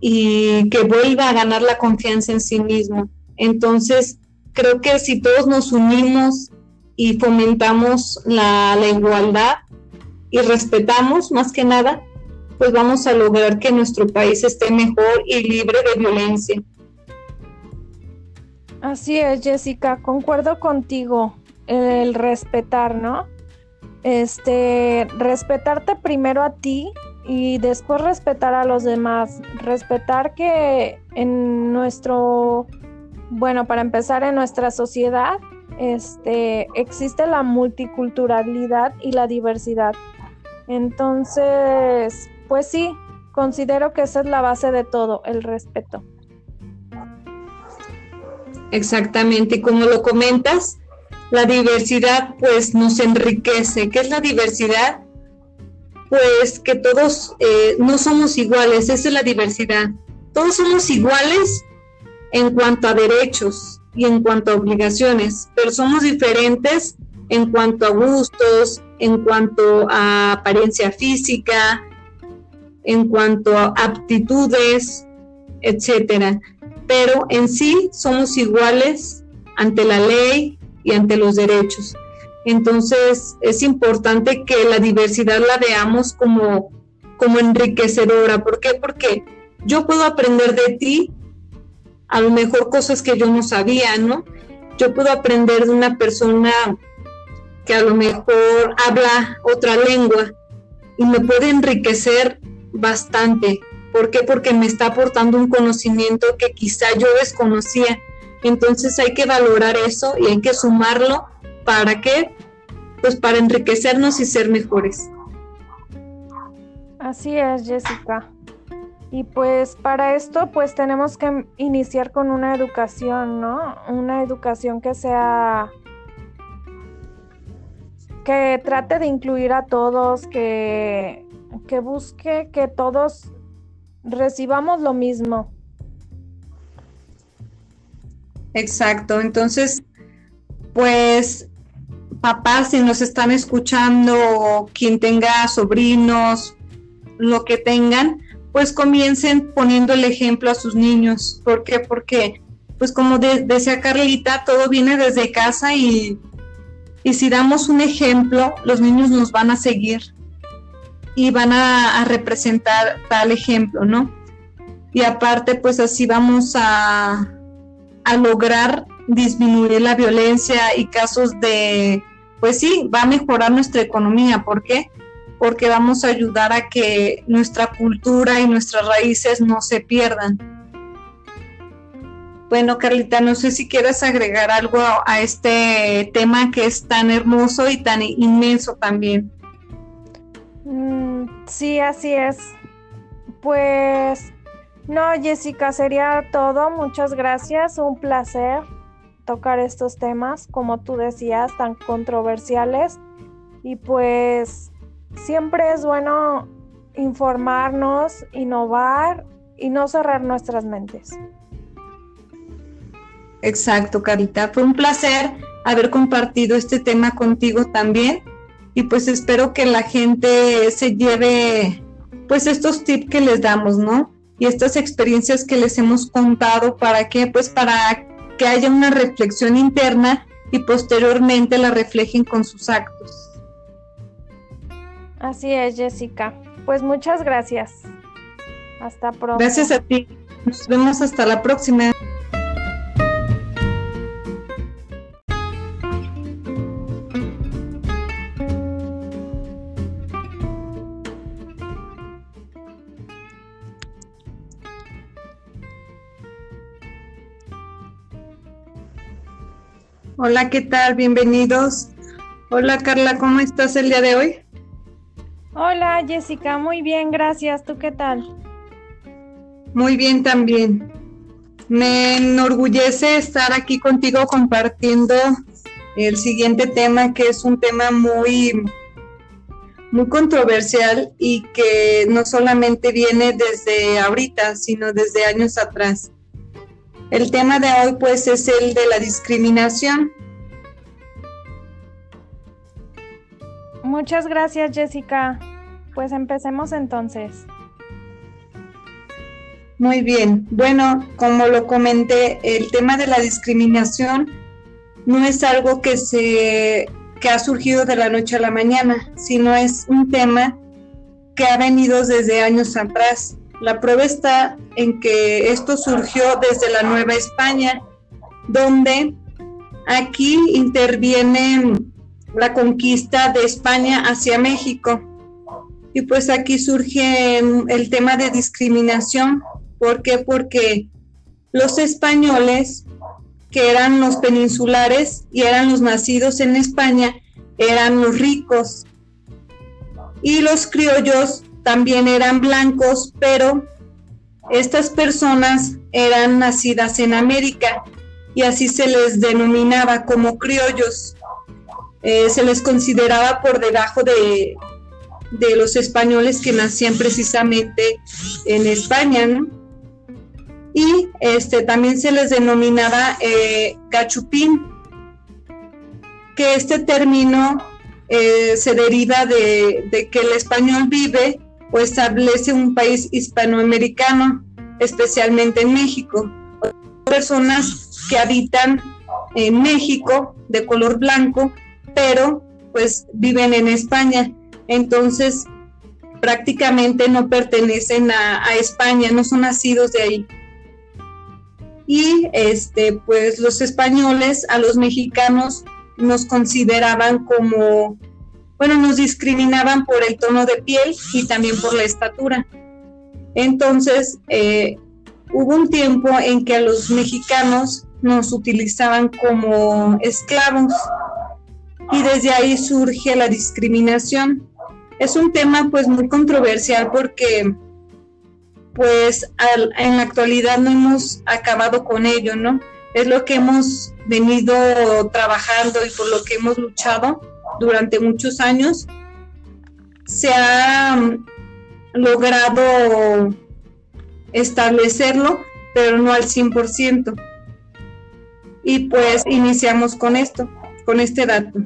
y que vuelva a ganar la confianza en sí mismo. Entonces, creo que si todos nos unimos y fomentamos la, la igualdad y respetamos más que nada, pues vamos a lograr que nuestro país esté mejor y libre de violencia. Así es, Jessica, concuerdo contigo el respetar, ¿no? Este, respetarte primero a ti y después respetar a los demás. Respetar que en nuestro, bueno, para empezar, en nuestra sociedad, este, existe la multiculturalidad y la diversidad. Entonces, pues sí, considero que esa es la base de todo, el respeto. Exactamente, como lo comentas, la diversidad pues nos enriquece. ¿Qué es la diversidad? Pues que todos eh, no somos iguales, esa es la diversidad. Todos somos iguales en cuanto a derechos y en cuanto a obligaciones, pero somos diferentes en cuanto a gustos, en cuanto a apariencia física, en cuanto a aptitudes, etcétera. Pero en sí somos iguales ante la ley, y ante los derechos. Entonces es importante que la diversidad la veamos como, como enriquecedora. ¿Por qué? Porque yo puedo aprender de ti a lo mejor cosas que yo no sabía, ¿no? Yo puedo aprender de una persona que a lo mejor habla otra lengua y me puede enriquecer bastante. ¿Por qué? Porque me está aportando un conocimiento que quizá yo desconocía. Entonces hay que valorar eso y hay que sumarlo. ¿Para qué? Pues para enriquecernos y ser mejores. Así es, Jessica. Y pues para esto pues tenemos que iniciar con una educación, ¿no? Una educación que sea que trate de incluir a todos, que, que busque que todos recibamos lo mismo. Exacto, entonces, pues papás, si nos están escuchando, quien tenga sobrinos, lo que tengan, pues comiencen poniendo el ejemplo a sus niños. ¿Por qué? Porque, pues como decía Carlita, todo viene desde casa y, y, si damos un ejemplo, los niños nos van a seguir y van a, representar tal ejemplo, ¿no? Y aparte, pues así vamos a, a lograr disminuir la violencia y casos de, pues sí, va a mejorar nuestra economía. ¿Por qué? porque vamos a ayudar a que nuestra cultura y nuestras raíces no se pierdan. Bueno, Carlita, no sé si quieres agregar algo a, este tema que es tan hermoso y tan inmenso también. Mm, sí, así es. Pues no, Jessica, sería todo. Muchas gracias. Un placer tocar estos temas, como tú decías, tan controversiales. Y pues siempre es bueno informarnos, innovar y no cerrar nuestras mentes. Exacto, Carita. Fue un placer haber compartido este tema contigo también y pues espero que la gente se lleve pues estos tips que les damos, ¿no? Y estas experiencias que les hemos contado para que pues para que haya una reflexión interna y posteriormente la reflejen con sus actos. Así es, Jessica. Pues muchas gracias. Hasta pronto. Gracias a ti. Nos vemos hasta la próxima. Hola, ¿qué tal? Bienvenidos. Hola Carla, ¿cómo estás el día de hoy? Hola Jessica, muy bien, gracias. ¿Tú qué tal? Muy bien también. Me enorgullece estar aquí contigo compartiendo el siguiente tema, que es un tema muy, muy controversial y que no solamente viene desde ahorita, sino desde años atrás. El tema de hoy pues es el de la discriminación. Muchas gracias, Jessica. Pues empecemos entonces. Muy bien. Bueno, como lo comenté, el tema de la discriminación no es algo que se que ha surgido de la noche a la mañana, sino es un tema que ha venido desde años atrás. La prueba está en que esto surgió desde la Nueva España, donde aquí interviene la conquista de España hacia México. Y pues aquí surge el tema de discriminación. ¿Por qué? Porque los españoles, que eran los peninsulares y eran los nacidos en España, eran los ricos. Y los criollos también eran blancos, pero estas personas eran nacidas en América y así se les denominaba como criollos. Eh, se les consideraba por debajo de, de los españoles que nacían precisamente en España, Y este, también se les denominaba eh, gachupín, que este término eh, se deriva de, de, que el español vive o establece un país hispanoamericano, especialmente en México. Personas que habitan en México de color blanco pero pues viven en España. Entonces, prácticamente no pertenecen a, España, no son nacidos de ahí y este pues los españoles a los mexicanos nos consideraban como bueno nos discriminaban por el tono de piel y también por la estatura. Entonces eh, hubo un tiempo en que a los mexicanos nos utilizaban como esclavos y desde ahí surge la discriminación. Es un tema pues muy controversial porque pues en la actualidad no hemos acabado con ello, ¿no? Es lo que hemos venido trabajando y por lo que hemos luchado durante muchos años. Se ha mm, logrado establecerlo, pero no al 100%. Y pues iniciamos con esto, con este dato.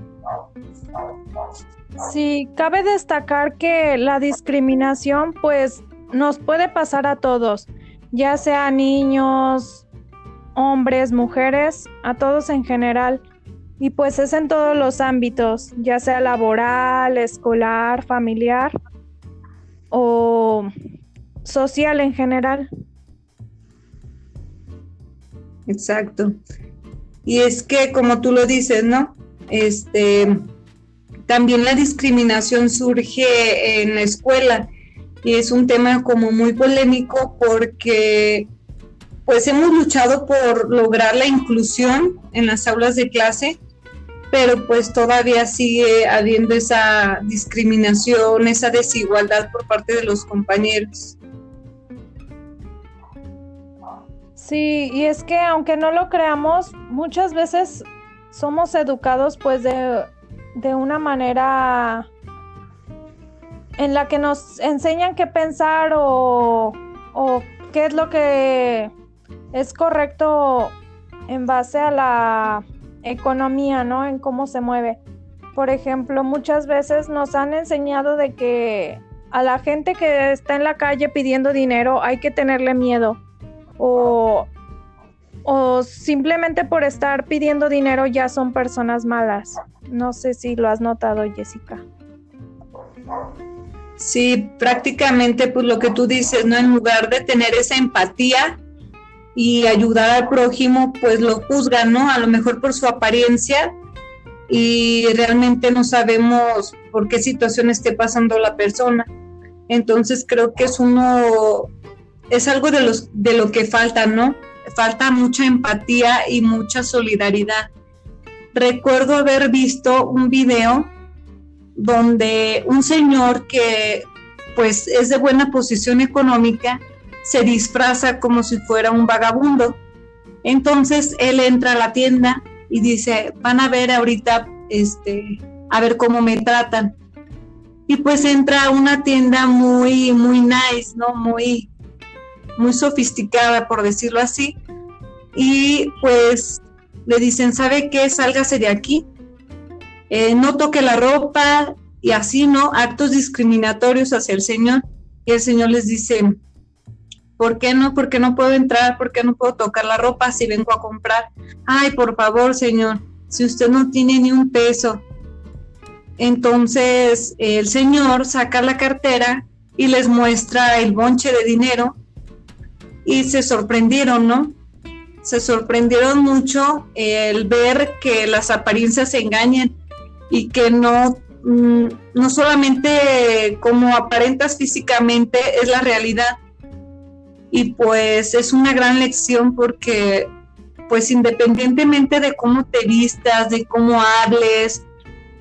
Sí, cabe destacar que la discriminación pues nos puede pasar a todos, ya sea niños, hombres, mujeres, a todos en general. Y pues es en todos los ámbitos, ya sea laboral, escolar, familiar o social en general. Exacto. Y es que, como tú lo dices, ¿no? Este, también la discriminación surge en la escuela y es un tema como muy polémico porque pues hemos luchado por lograr la inclusión en las aulas de clase, pero pues todavía sigue habiendo esa discriminación, esa desigualdad por parte de los compañeros. Sí, y es que aunque no lo creamos, muchas veces somos educados pues de, de una manera en la que nos enseñan qué pensar o, qué es lo que es correcto en base a la economía, ¿no? En cómo se mueve. Por ejemplo, muchas veces nos han enseñado de que a la gente que está en la calle pidiendo dinero hay que tenerle miedo. O, o simplemente por estar pidiendo dinero ya son personas malas. No sé si lo has notado, Jessica. Sí, prácticamente pues lo que tú dices, ¿no? En lugar de tener esa empatía y ayudar al prójimo, pues lo juzgan, ¿no? A lo mejor por su apariencia y realmente no sabemos por qué situación esté pasando la persona. Entonces creo que es uno, es algo de, los, de lo que falta, ¿no? Falta mucha empatía y mucha solidaridad. Recuerdo haber visto un video donde un señor que pues es de buena posición económica se disfraza como si fuera un vagabundo. Entonces él entra a la tienda y dice, van a ver ahorita, este, a ver cómo me tratan. Y pues entra a una tienda muy, muy nice, ¿no? Muy, muy sofisticada, por decirlo así. Y pues le dicen, ¿sabe qué? Sálgase de aquí. Eh, no toque la ropa y así, ¿no? Actos discriminatorios hacia el Señor. Y el Señor les dice, ¿por qué no? ¿Por qué no puedo entrar? ¿Por qué no puedo tocar la ropa si vengo a comprar? Ay, por favor, Señor, si usted no tiene ni un peso. Entonces el Señor saca la cartera y les muestra el bonche de dinero y se sorprendieron, ¿no? Se sorprendieron mucho el ver que las apariencias se engañan y que no, mm, no solamente como aparentas físicamente es la realidad. Y pues es una gran lección porque pues independientemente de cómo te vistas, de cómo hables,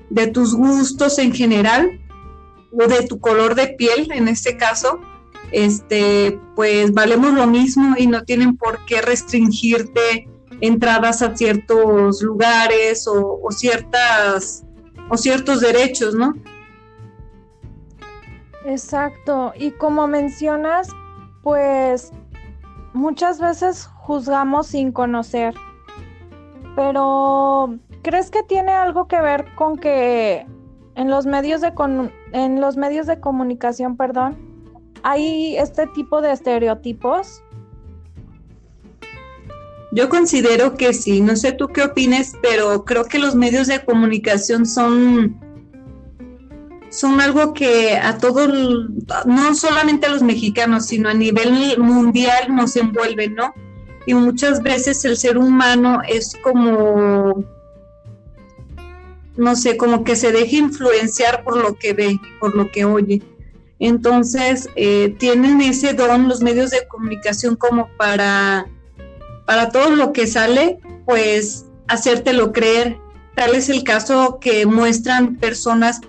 de tus gustos en general o de tu color de piel en este caso, este, pues valemos lo mismo y no tienen por qué restringirte entradas a ciertos lugares o ciertas o ciertos derechos, ¿no? Exacto. Y como mencionas, pues muchas veces juzgamos sin conocer. Pero ¿crees que tiene algo que ver con que en los medios de en los medios de comunicación, perdón, hay este tipo de estereotipos? Yo considero que sí, no sé tú qué opines, pero creo que los medios de comunicación son, son algo que a todos, no solamente a los mexicanos, sino a nivel mundial nos envuelven, ¿no? Y muchas veces el ser humano es como, no sé, como que se deja influenciar por lo que ve, por lo que oye. Entonces, eh, tienen ese don los medios de comunicación como para para todo lo que sale, pues hacértelo creer. Tal es el caso que muestran personas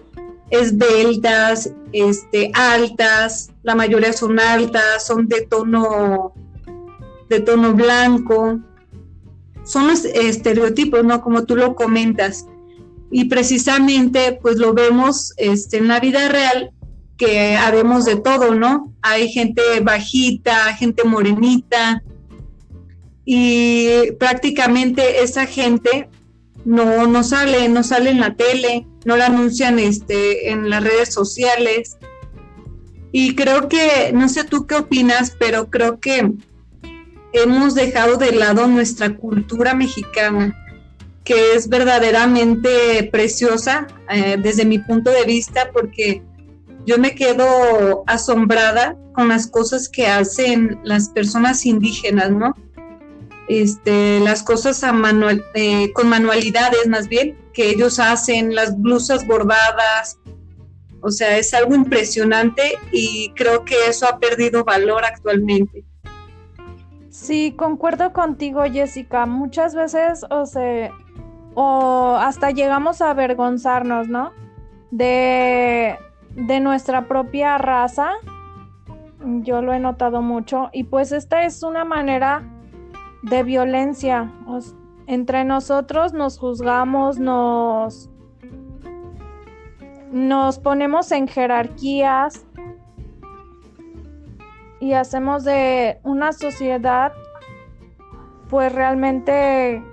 esbeltas, este, altas, la mayoría son altas, son de tono, de tono blanco. Son los estereotipos, ¿no? Como tú lo comentas. Y precisamente, pues lo vemos este, en la vida real, que habemos de todo, ¿no? Hay gente bajita, gente morenita, y prácticamente esa gente no, no sale, no sale en la tele, no la anuncian este, en las redes sociales. Y creo que, no sé tú qué opinas, pero creo que hemos dejado de lado nuestra cultura mexicana, que es verdaderamente preciosa eh, desde mi punto de vista, porque yo me quedo asombrada con las cosas que hacen las personas indígenas, ¿no? Este, las cosas eh, con manualidades más bien, que ellos hacen, las blusas bordadas. O sea, es algo impresionante y creo que eso ha perdido valor actualmente. Sí, concuerdo contigo, Jessica. Muchas veces, o sea, o hasta llegamos a avergonzarnos, ¿no? De, de nuestra propia raza. Yo lo he notado mucho. Y pues esta es una manera de violencia. entre nosotros nos juzgamos, nos, nos ponemos en jerarquías y hacemos de una sociedad pues realmente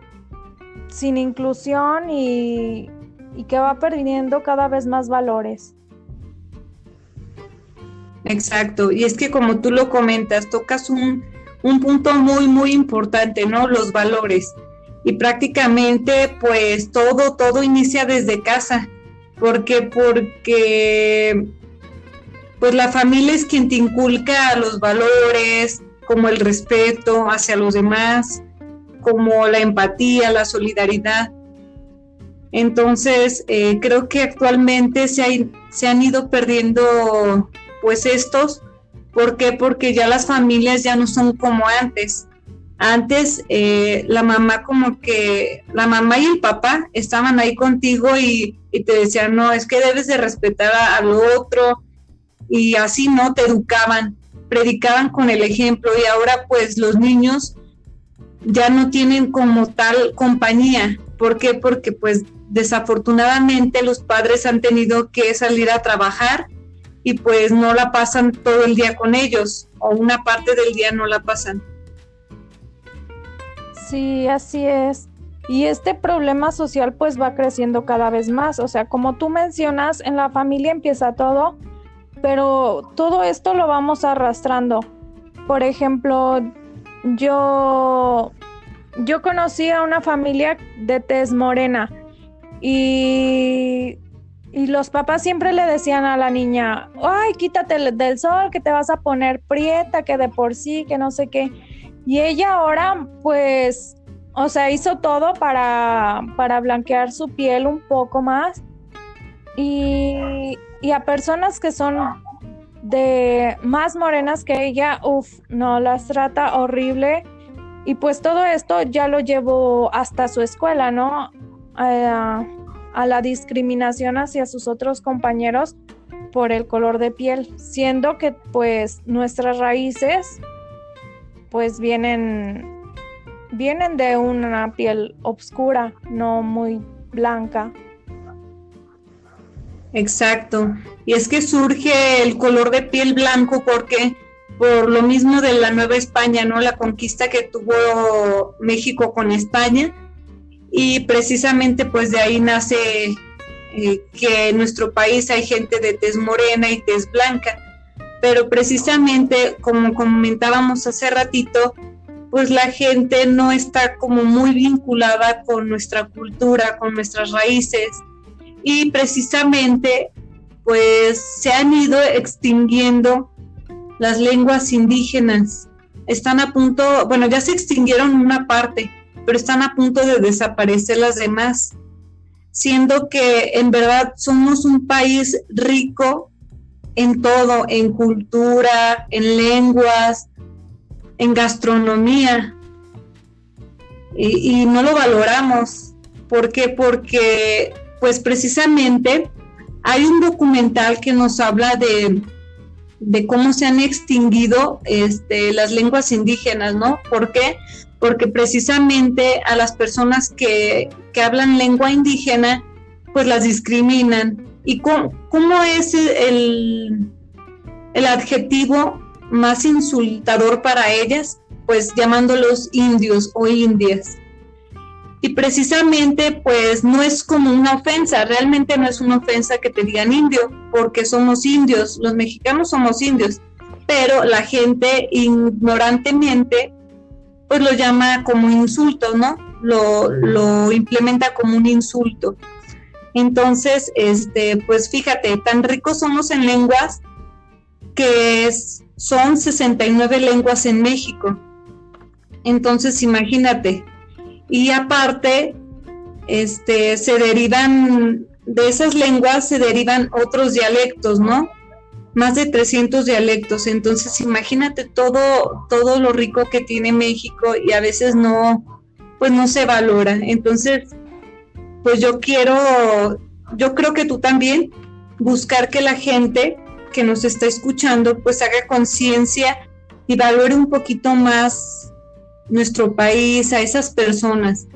sin inclusión y, y que va perdiendo cada vez más valores. Exacto, y es que como tú lo comentas, tocas un, un punto muy, muy importante, ¿no? Los valores. Y prácticamente, pues todo, todo inicia desde casa. porque Porque, pues la familia es quien te inculca los valores, como el respeto hacia los demás, como la empatía, la solidaridad. Entonces, eh, creo que actualmente se, se han ido perdiendo pues estos ¿Por qué? Porque ya las familias ya no son como antes. Antes eh, la mamá como que, la mamá y el papá estaban ahí contigo y, te decían, no, es que debes de respetar al otro y así no te educaban, predicaban con el ejemplo y ahora pues los niños ya no tienen como tal compañía. ¿Por qué? Porque pues desafortunadamente los padres han tenido que salir a trabajar y pues no la pasan todo el día con ellos o una parte del día no la pasan. Sí, así es. Y este problema social pues va creciendo cada vez más. O sea, como tú mencionas, en la familia empieza todo, pero todo esto lo vamos arrastrando. Por ejemplo, yo, yo conocí a una familia de tez morena y y los papás siempre le decían a la niña, ay, quítate del sol, que te vas a poner prieta, que de por sí, que no sé qué. Y ella ahora, pues, o sea, hizo todo para, para blanquear su piel un poco más. Y, y a personas que son de más morenas que ella, uff, no, las trata horrible. Y pues todo esto ya lo llevó hasta su escuela, ¿no? Eh, a la discriminación hacia sus otros compañeros por el color de piel, siendo que pues nuestras raíces pues vienen vienen de una piel oscura, no muy blanca. Exacto. Y es que surge el color de piel blanco porque por lo mismo de la Nueva España, ¿no? La conquista que tuvo México con España, y precisamente pues de ahí nace eh, que en nuestro país hay gente de tez morena y tez blanca, pero precisamente como comentábamos hace ratito, pues la gente no está como muy vinculada con nuestra cultura, con nuestras raíces y precisamente pues se han ido extinguiendo las lenguas indígenas. Están a punto, bueno, ya se extinguieron una parte, pero están a punto de desaparecer las demás, siendo que en verdad somos un país rico en todo, en cultura, en lenguas, en gastronomía y, no lo valoramos. ¿Por qué? Porque pues precisamente hay un documental que nos habla de, de cómo se han extinguido este, las lenguas indígenas, ¿no? ¿Por qué? Porque precisamente a las personas que, que hablan lengua indígena, pues las discriminan. ¿Y cómo, cómo es el, el adjetivo más insultador para ellas, pues llamándolos indios o indias. Y precisamente, pues no es como una ofensa, realmente no es una ofensa que te digan indio, porque somos indios, los mexicanos somos indios, pero la gente ignorantemente, pues lo llama como insulto, ¿no? Lo, lo implementa como un insulto. Entonces, este, pues fíjate, tan ricos somos en lenguas que es, son 69 lenguas en México. Entonces, imagínate. Y aparte, este, se derivan, de esas lenguas se derivan otros dialectos, ¿no? Más de 300 dialectos. Entonces, imagínate todo, todo lo rico que tiene México y a veces no, pues no se valora. Entonces, pues yo quiero, yo creo que tú también, buscar que la gente que nos está escuchando pues haga conciencia y valore un poquito más nuestro país, a esas personas.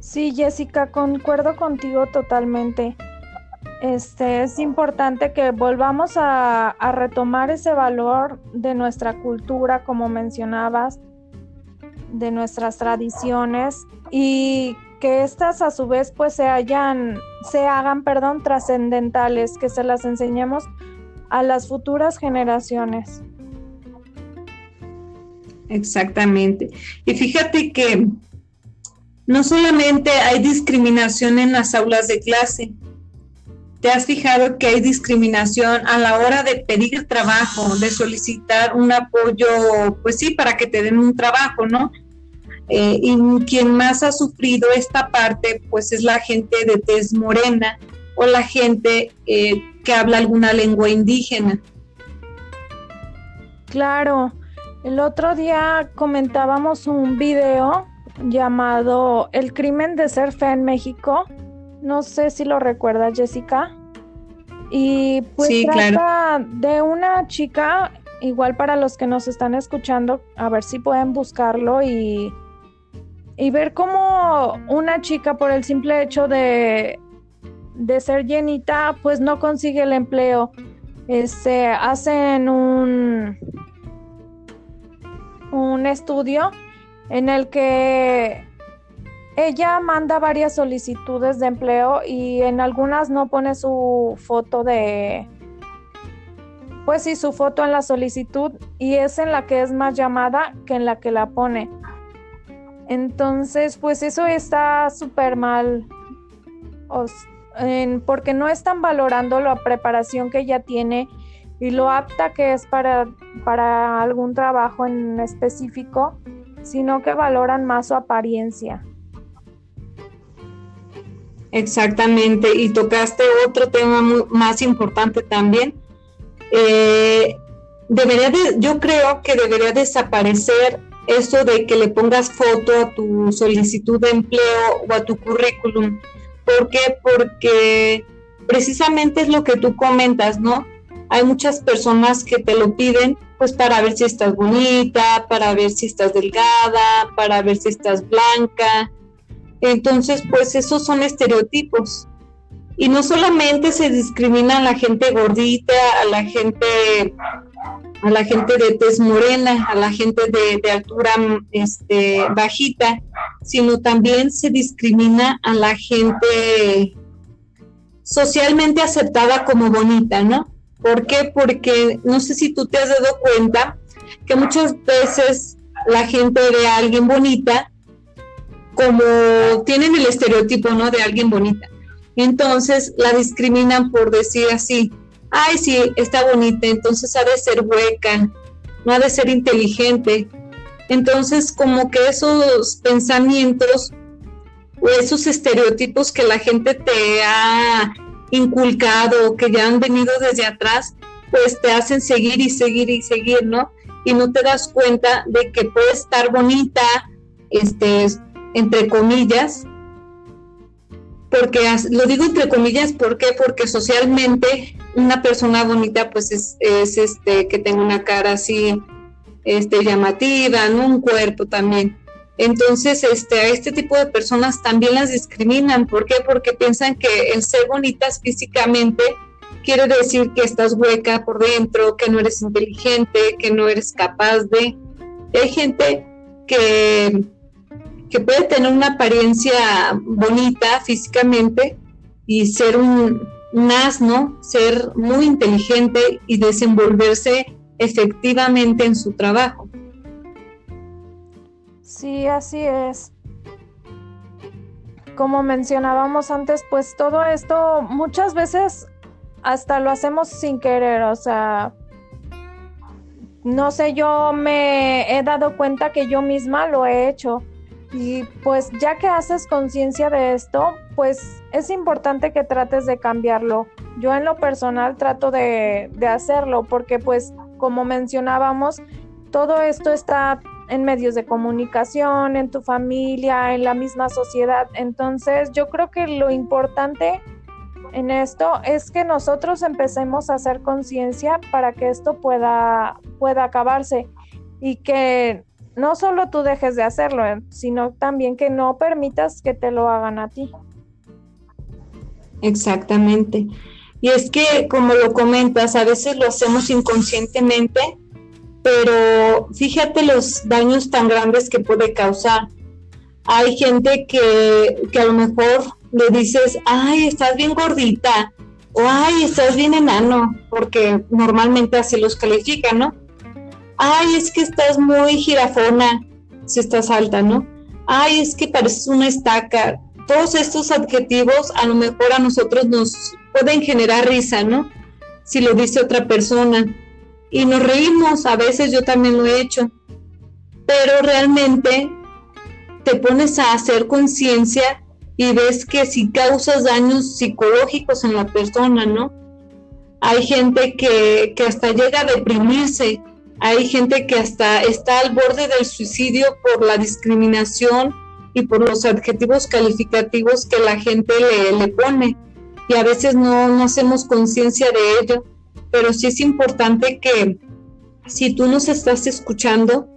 Sí, Jessica, concuerdo contigo totalmente. Este es importante que volvamos a, retomar ese valor de nuestra cultura, como mencionabas, de nuestras tradiciones y que estas a su vez pues se hayan, se hagan, perdón, trascendentales, que se las enseñemos a las futuras generaciones. Exactamente. Y fíjate que no solamente hay discriminación en las aulas de clase, ¿te has fijado que hay discriminación a la hora de pedir trabajo, de solicitar un apoyo, pues sí, para que te den un trabajo, ¿no? Eh, y quien más ha sufrido esta parte, pues es la gente de tez morena o la gente eh, que habla alguna lengua indígena. Claro, el otro día comentábamos un video llamado El crimen de ser fe en México. No sé si lo recuerdas, Jessica. Y pues trata de una chica, igual para los que nos están escuchando, a ver si pueden buscarlo y y ver cómo una chica por el simple hecho de, de ser llenita, pues no consigue el empleo. Este, hacen un, un estudio en el que ella manda varias solicitudes de empleo y en algunas no pone su foto de, pues sí, su foto en la solicitud y es en la que es más llamada que en la que la pone. Entonces, pues eso está súper mal, porque no están valorando la preparación que ella tiene y lo apta que es para, para algún trabajo en específico, sino que valoran más su apariencia. Exactamente, y tocaste otro tema más importante también. Eh, debería de, yo creo que debería desaparecer eso de que le pongas foto a tu solicitud de empleo o a tu currículum. ¿Por qué? Porque precisamente es lo que tú comentas, ¿no? Hay muchas personas que te lo piden pues para ver si estás bonita, para ver si estás delgada, para ver si estás blanca. Entonces, pues esos son estereotipos. Y no solamente se discrimina a la gente gordita, a la gente a la gente de tez morena, a la gente de, altura este, bajita, sino también se discrimina a la gente socialmente aceptada como bonita, ¿no? ¿Por qué? Porque no sé si tú te has dado cuenta, que muchas veces la gente ve a alguien bonita como tienen el estereotipo, ¿no? De alguien bonita. Entonces la discriminan por decir así, ay, sí, está bonita, entonces ha de ser hueca, no ha de ser inteligente. Entonces, como que esos pensamientos o esos estereotipos que la gente te ha inculcado, que ya han venido desde atrás, pues te hacen seguir y seguir y seguir, ¿no? Y no te das cuenta de que puede estar bonita, este, entre comillas, porque lo digo entre comillas, ¿por qué? Porque socialmente una persona bonita pues es, este que tenga una cara así este llamativa, ¿no? un cuerpo también. Entonces, este, a este tipo de personas también las discriminan. ¿Por qué? Porque piensan que el ser bonitas físicamente quiere decir que estás hueca por dentro, que no eres inteligente, que no eres capaz de. hay gente que que puede tener una apariencia bonita físicamente y ser un, asno, ser muy inteligente y desenvolverse efectivamente en su trabajo. Sí, así es. Como mencionábamos antes, pues todo esto muchas veces hasta lo hacemos sin querer, o sea, no sé, yo me he dado cuenta que yo misma lo he hecho y pues ya que haces conciencia de esto, pues es importante que trates de cambiarlo. Yo en lo personal trato de, hacerlo porque pues como mencionábamos, todo esto está en medios de comunicación, en tu familia, en la misma sociedad. Entonces yo creo que lo importante en esto es que nosotros empecemos a hacer conciencia para que esto pueda, pueda acabarse y que no solo tú dejes de hacerlo, eh, sino también que no permitas que te lo hagan a ti. Exactamente. Y es que, como lo comentas, a veces lo hacemos inconscientemente, pero fíjate los daños tan grandes que puede causar. Hay gente que, que a lo mejor le dices, ay, estás bien gordita, o ay, estás bien enano, porque normalmente así los califican, ¿no? Ay, es que estás muy girafona si estás alta, ¿no? Ay, es que pareces una estaca. Todos estos adjetivos a lo mejor a nosotros nos pueden generar risa, ¿no? Si lo dice otra persona. Y nos reímos, a veces yo también lo he hecho. Pero realmente te pones a hacer conciencia y ves que si causas daños psicológicos en la persona, ¿no? Hay gente que, que hasta llega a deprimirse hay gente que hasta está al borde del suicidio por la discriminación y por los adjetivos calificativos que la gente le, pone. Y a veces no, no hacemos conciencia de ello, pero sí es importante que si tú nos estás escuchando,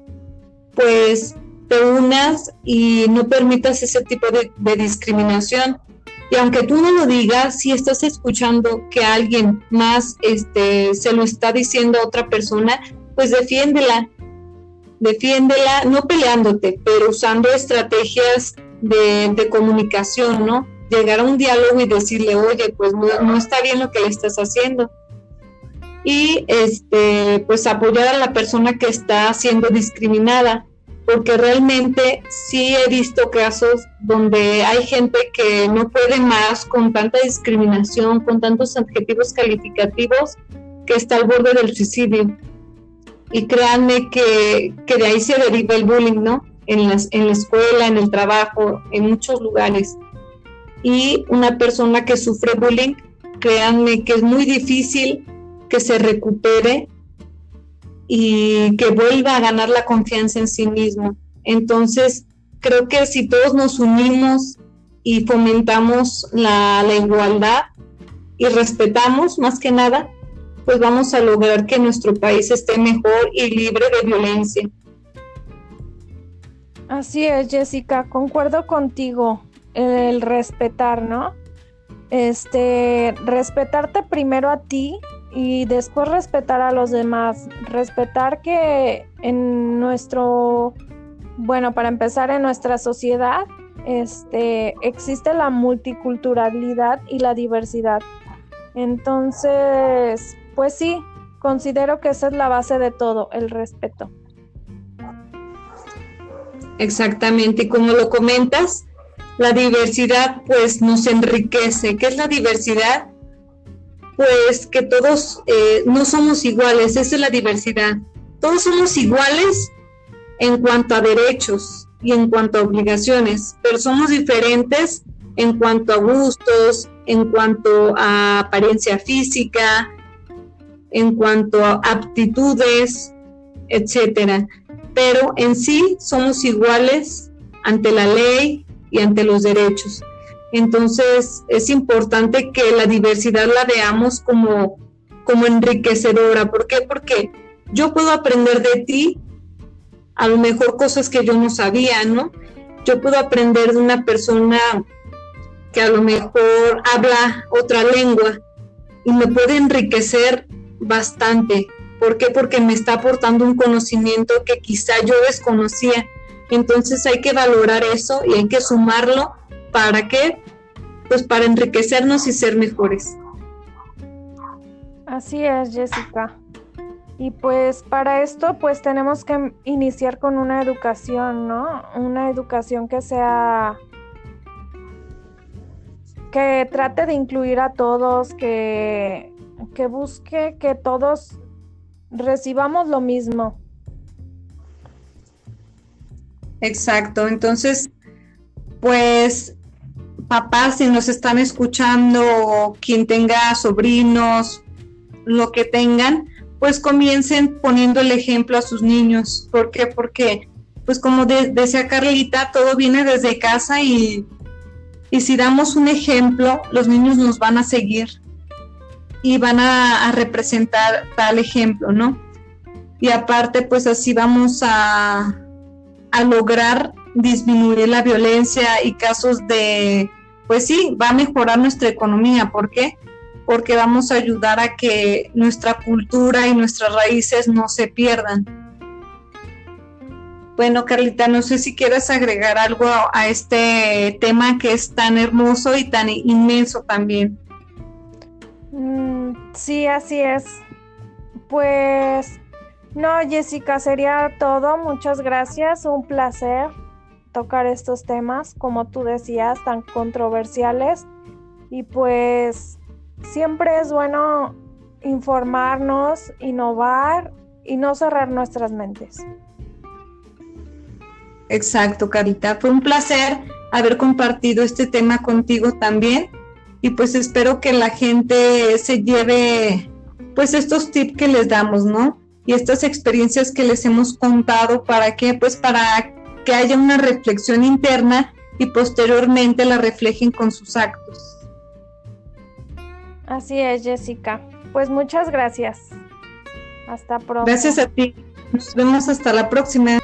pues te unas y no permitas ese tipo de, de, discriminación. Y aunque tú no lo digas, si estás escuchando que alguien más este, se lo está diciendo a otra persona, pues defiéndela, defiéndela, no peleándote, pero usando estrategias de, comunicación, ¿no? Llegar a un diálogo y decirle, oye, pues no, está bien lo que le estás haciendo. Y este, pues apoyar a la persona que está siendo discriminada, porque realmente sí he visto casos donde hay gente que no puede más con tanta discriminación, con tantos adjetivos calificativos, que está al borde del suicidio y créanme que, de ahí se deriva el bullying, ¿no? En, las, en la escuela, en el trabajo, en muchos lugares. Y una persona que sufre bullying, créanme que es muy difícil que se recupere y que vuelva a ganar la confianza en sí mismo. Entonces, creo que si todos nos unimos y fomentamos la, la igualdad y respetamos más que nada, pues vamos a lograr que nuestro país esté mejor y libre de violencia. Así es, Jessica, concuerdo contigo, el respetar, ¿no? Este, respetarte primero a ti y después respetar a los demás, respetar que en nuestro, bueno, para empezar en nuestra sociedad, este, existe la multiculturalidad y la diversidad. Entonces, pues sí, considero que esa es la base de todo, el respeto. Exactamente, y como lo comentas, la diversidad pues nos enriquece. ¿Qué es la diversidad? Pues que todos eh, no somos iguales, esa es la diversidad. Todos somos iguales en cuanto a derechos y en cuanto a obligaciones, pero somos diferentes en cuanto a gustos, en cuanto a apariencia física, en cuanto a aptitudes, etcétera. Pero en sí somos iguales ante la ley y ante los derechos. Entonces es importante que la diversidad la veamos como, como enriquecedora. ¿Por qué? Porque yo puedo aprender de ti a lo mejor cosas que yo no sabía, ¿no? Yo puedo aprender de una persona que a lo mejor habla otra lengua y me puede enriquecer bastante. ¿Por qué? Porque me está aportando un conocimiento que quizá yo desconocía. Entonces hay que valorar eso y hay que sumarlo para qué? Pues para enriquecernos y ser mejores. Así es, Jessica. Y pues para esto pues tenemos que iniciar con una educación, ¿no? Una educación que sea que trate de incluir a todos, que, que busque que todos recibamos lo mismo. Exacto, entonces, pues, papás, si nos están escuchando, quien tenga sobrinos, lo que tengan, pues comiencen poniendo el ejemplo a sus niños. ¿Por qué? Porque, pues como decía Carlita, todo viene desde casa y y si damos un ejemplo, los niños nos van a seguir y van a, representar tal ejemplo, ¿no? Y aparte, pues así vamos a, a lograr disminuir la violencia y casos de, pues sí, va a mejorar nuestra economía. ¿Por qué? Porque vamos a ayudar a que nuestra cultura y nuestras raíces no se pierdan. Bueno, Carlita, no sé si quieres agregar algo a, este tema que es tan hermoso y tan inmenso también. Mm, sí, así es. Pues no, Jessica, sería todo. Muchas gracias. Un placer tocar estos temas, como tú decías, tan controversiales. Y pues siempre es bueno informarnos, innovar y no cerrar nuestras mentes. Exacto, Carita. Fue un placer haber compartido este tema contigo también y pues espero que la gente se lleve pues estos tips que les damos, ¿no? Y estas experiencias que les hemos contado para que pues para que haya una reflexión interna y posteriormente la reflejen con sus actos. Así es, Jessica. Pues muchas gracias. Hasta pronto. Gracias a ti. Nos vemos hasta la próxima.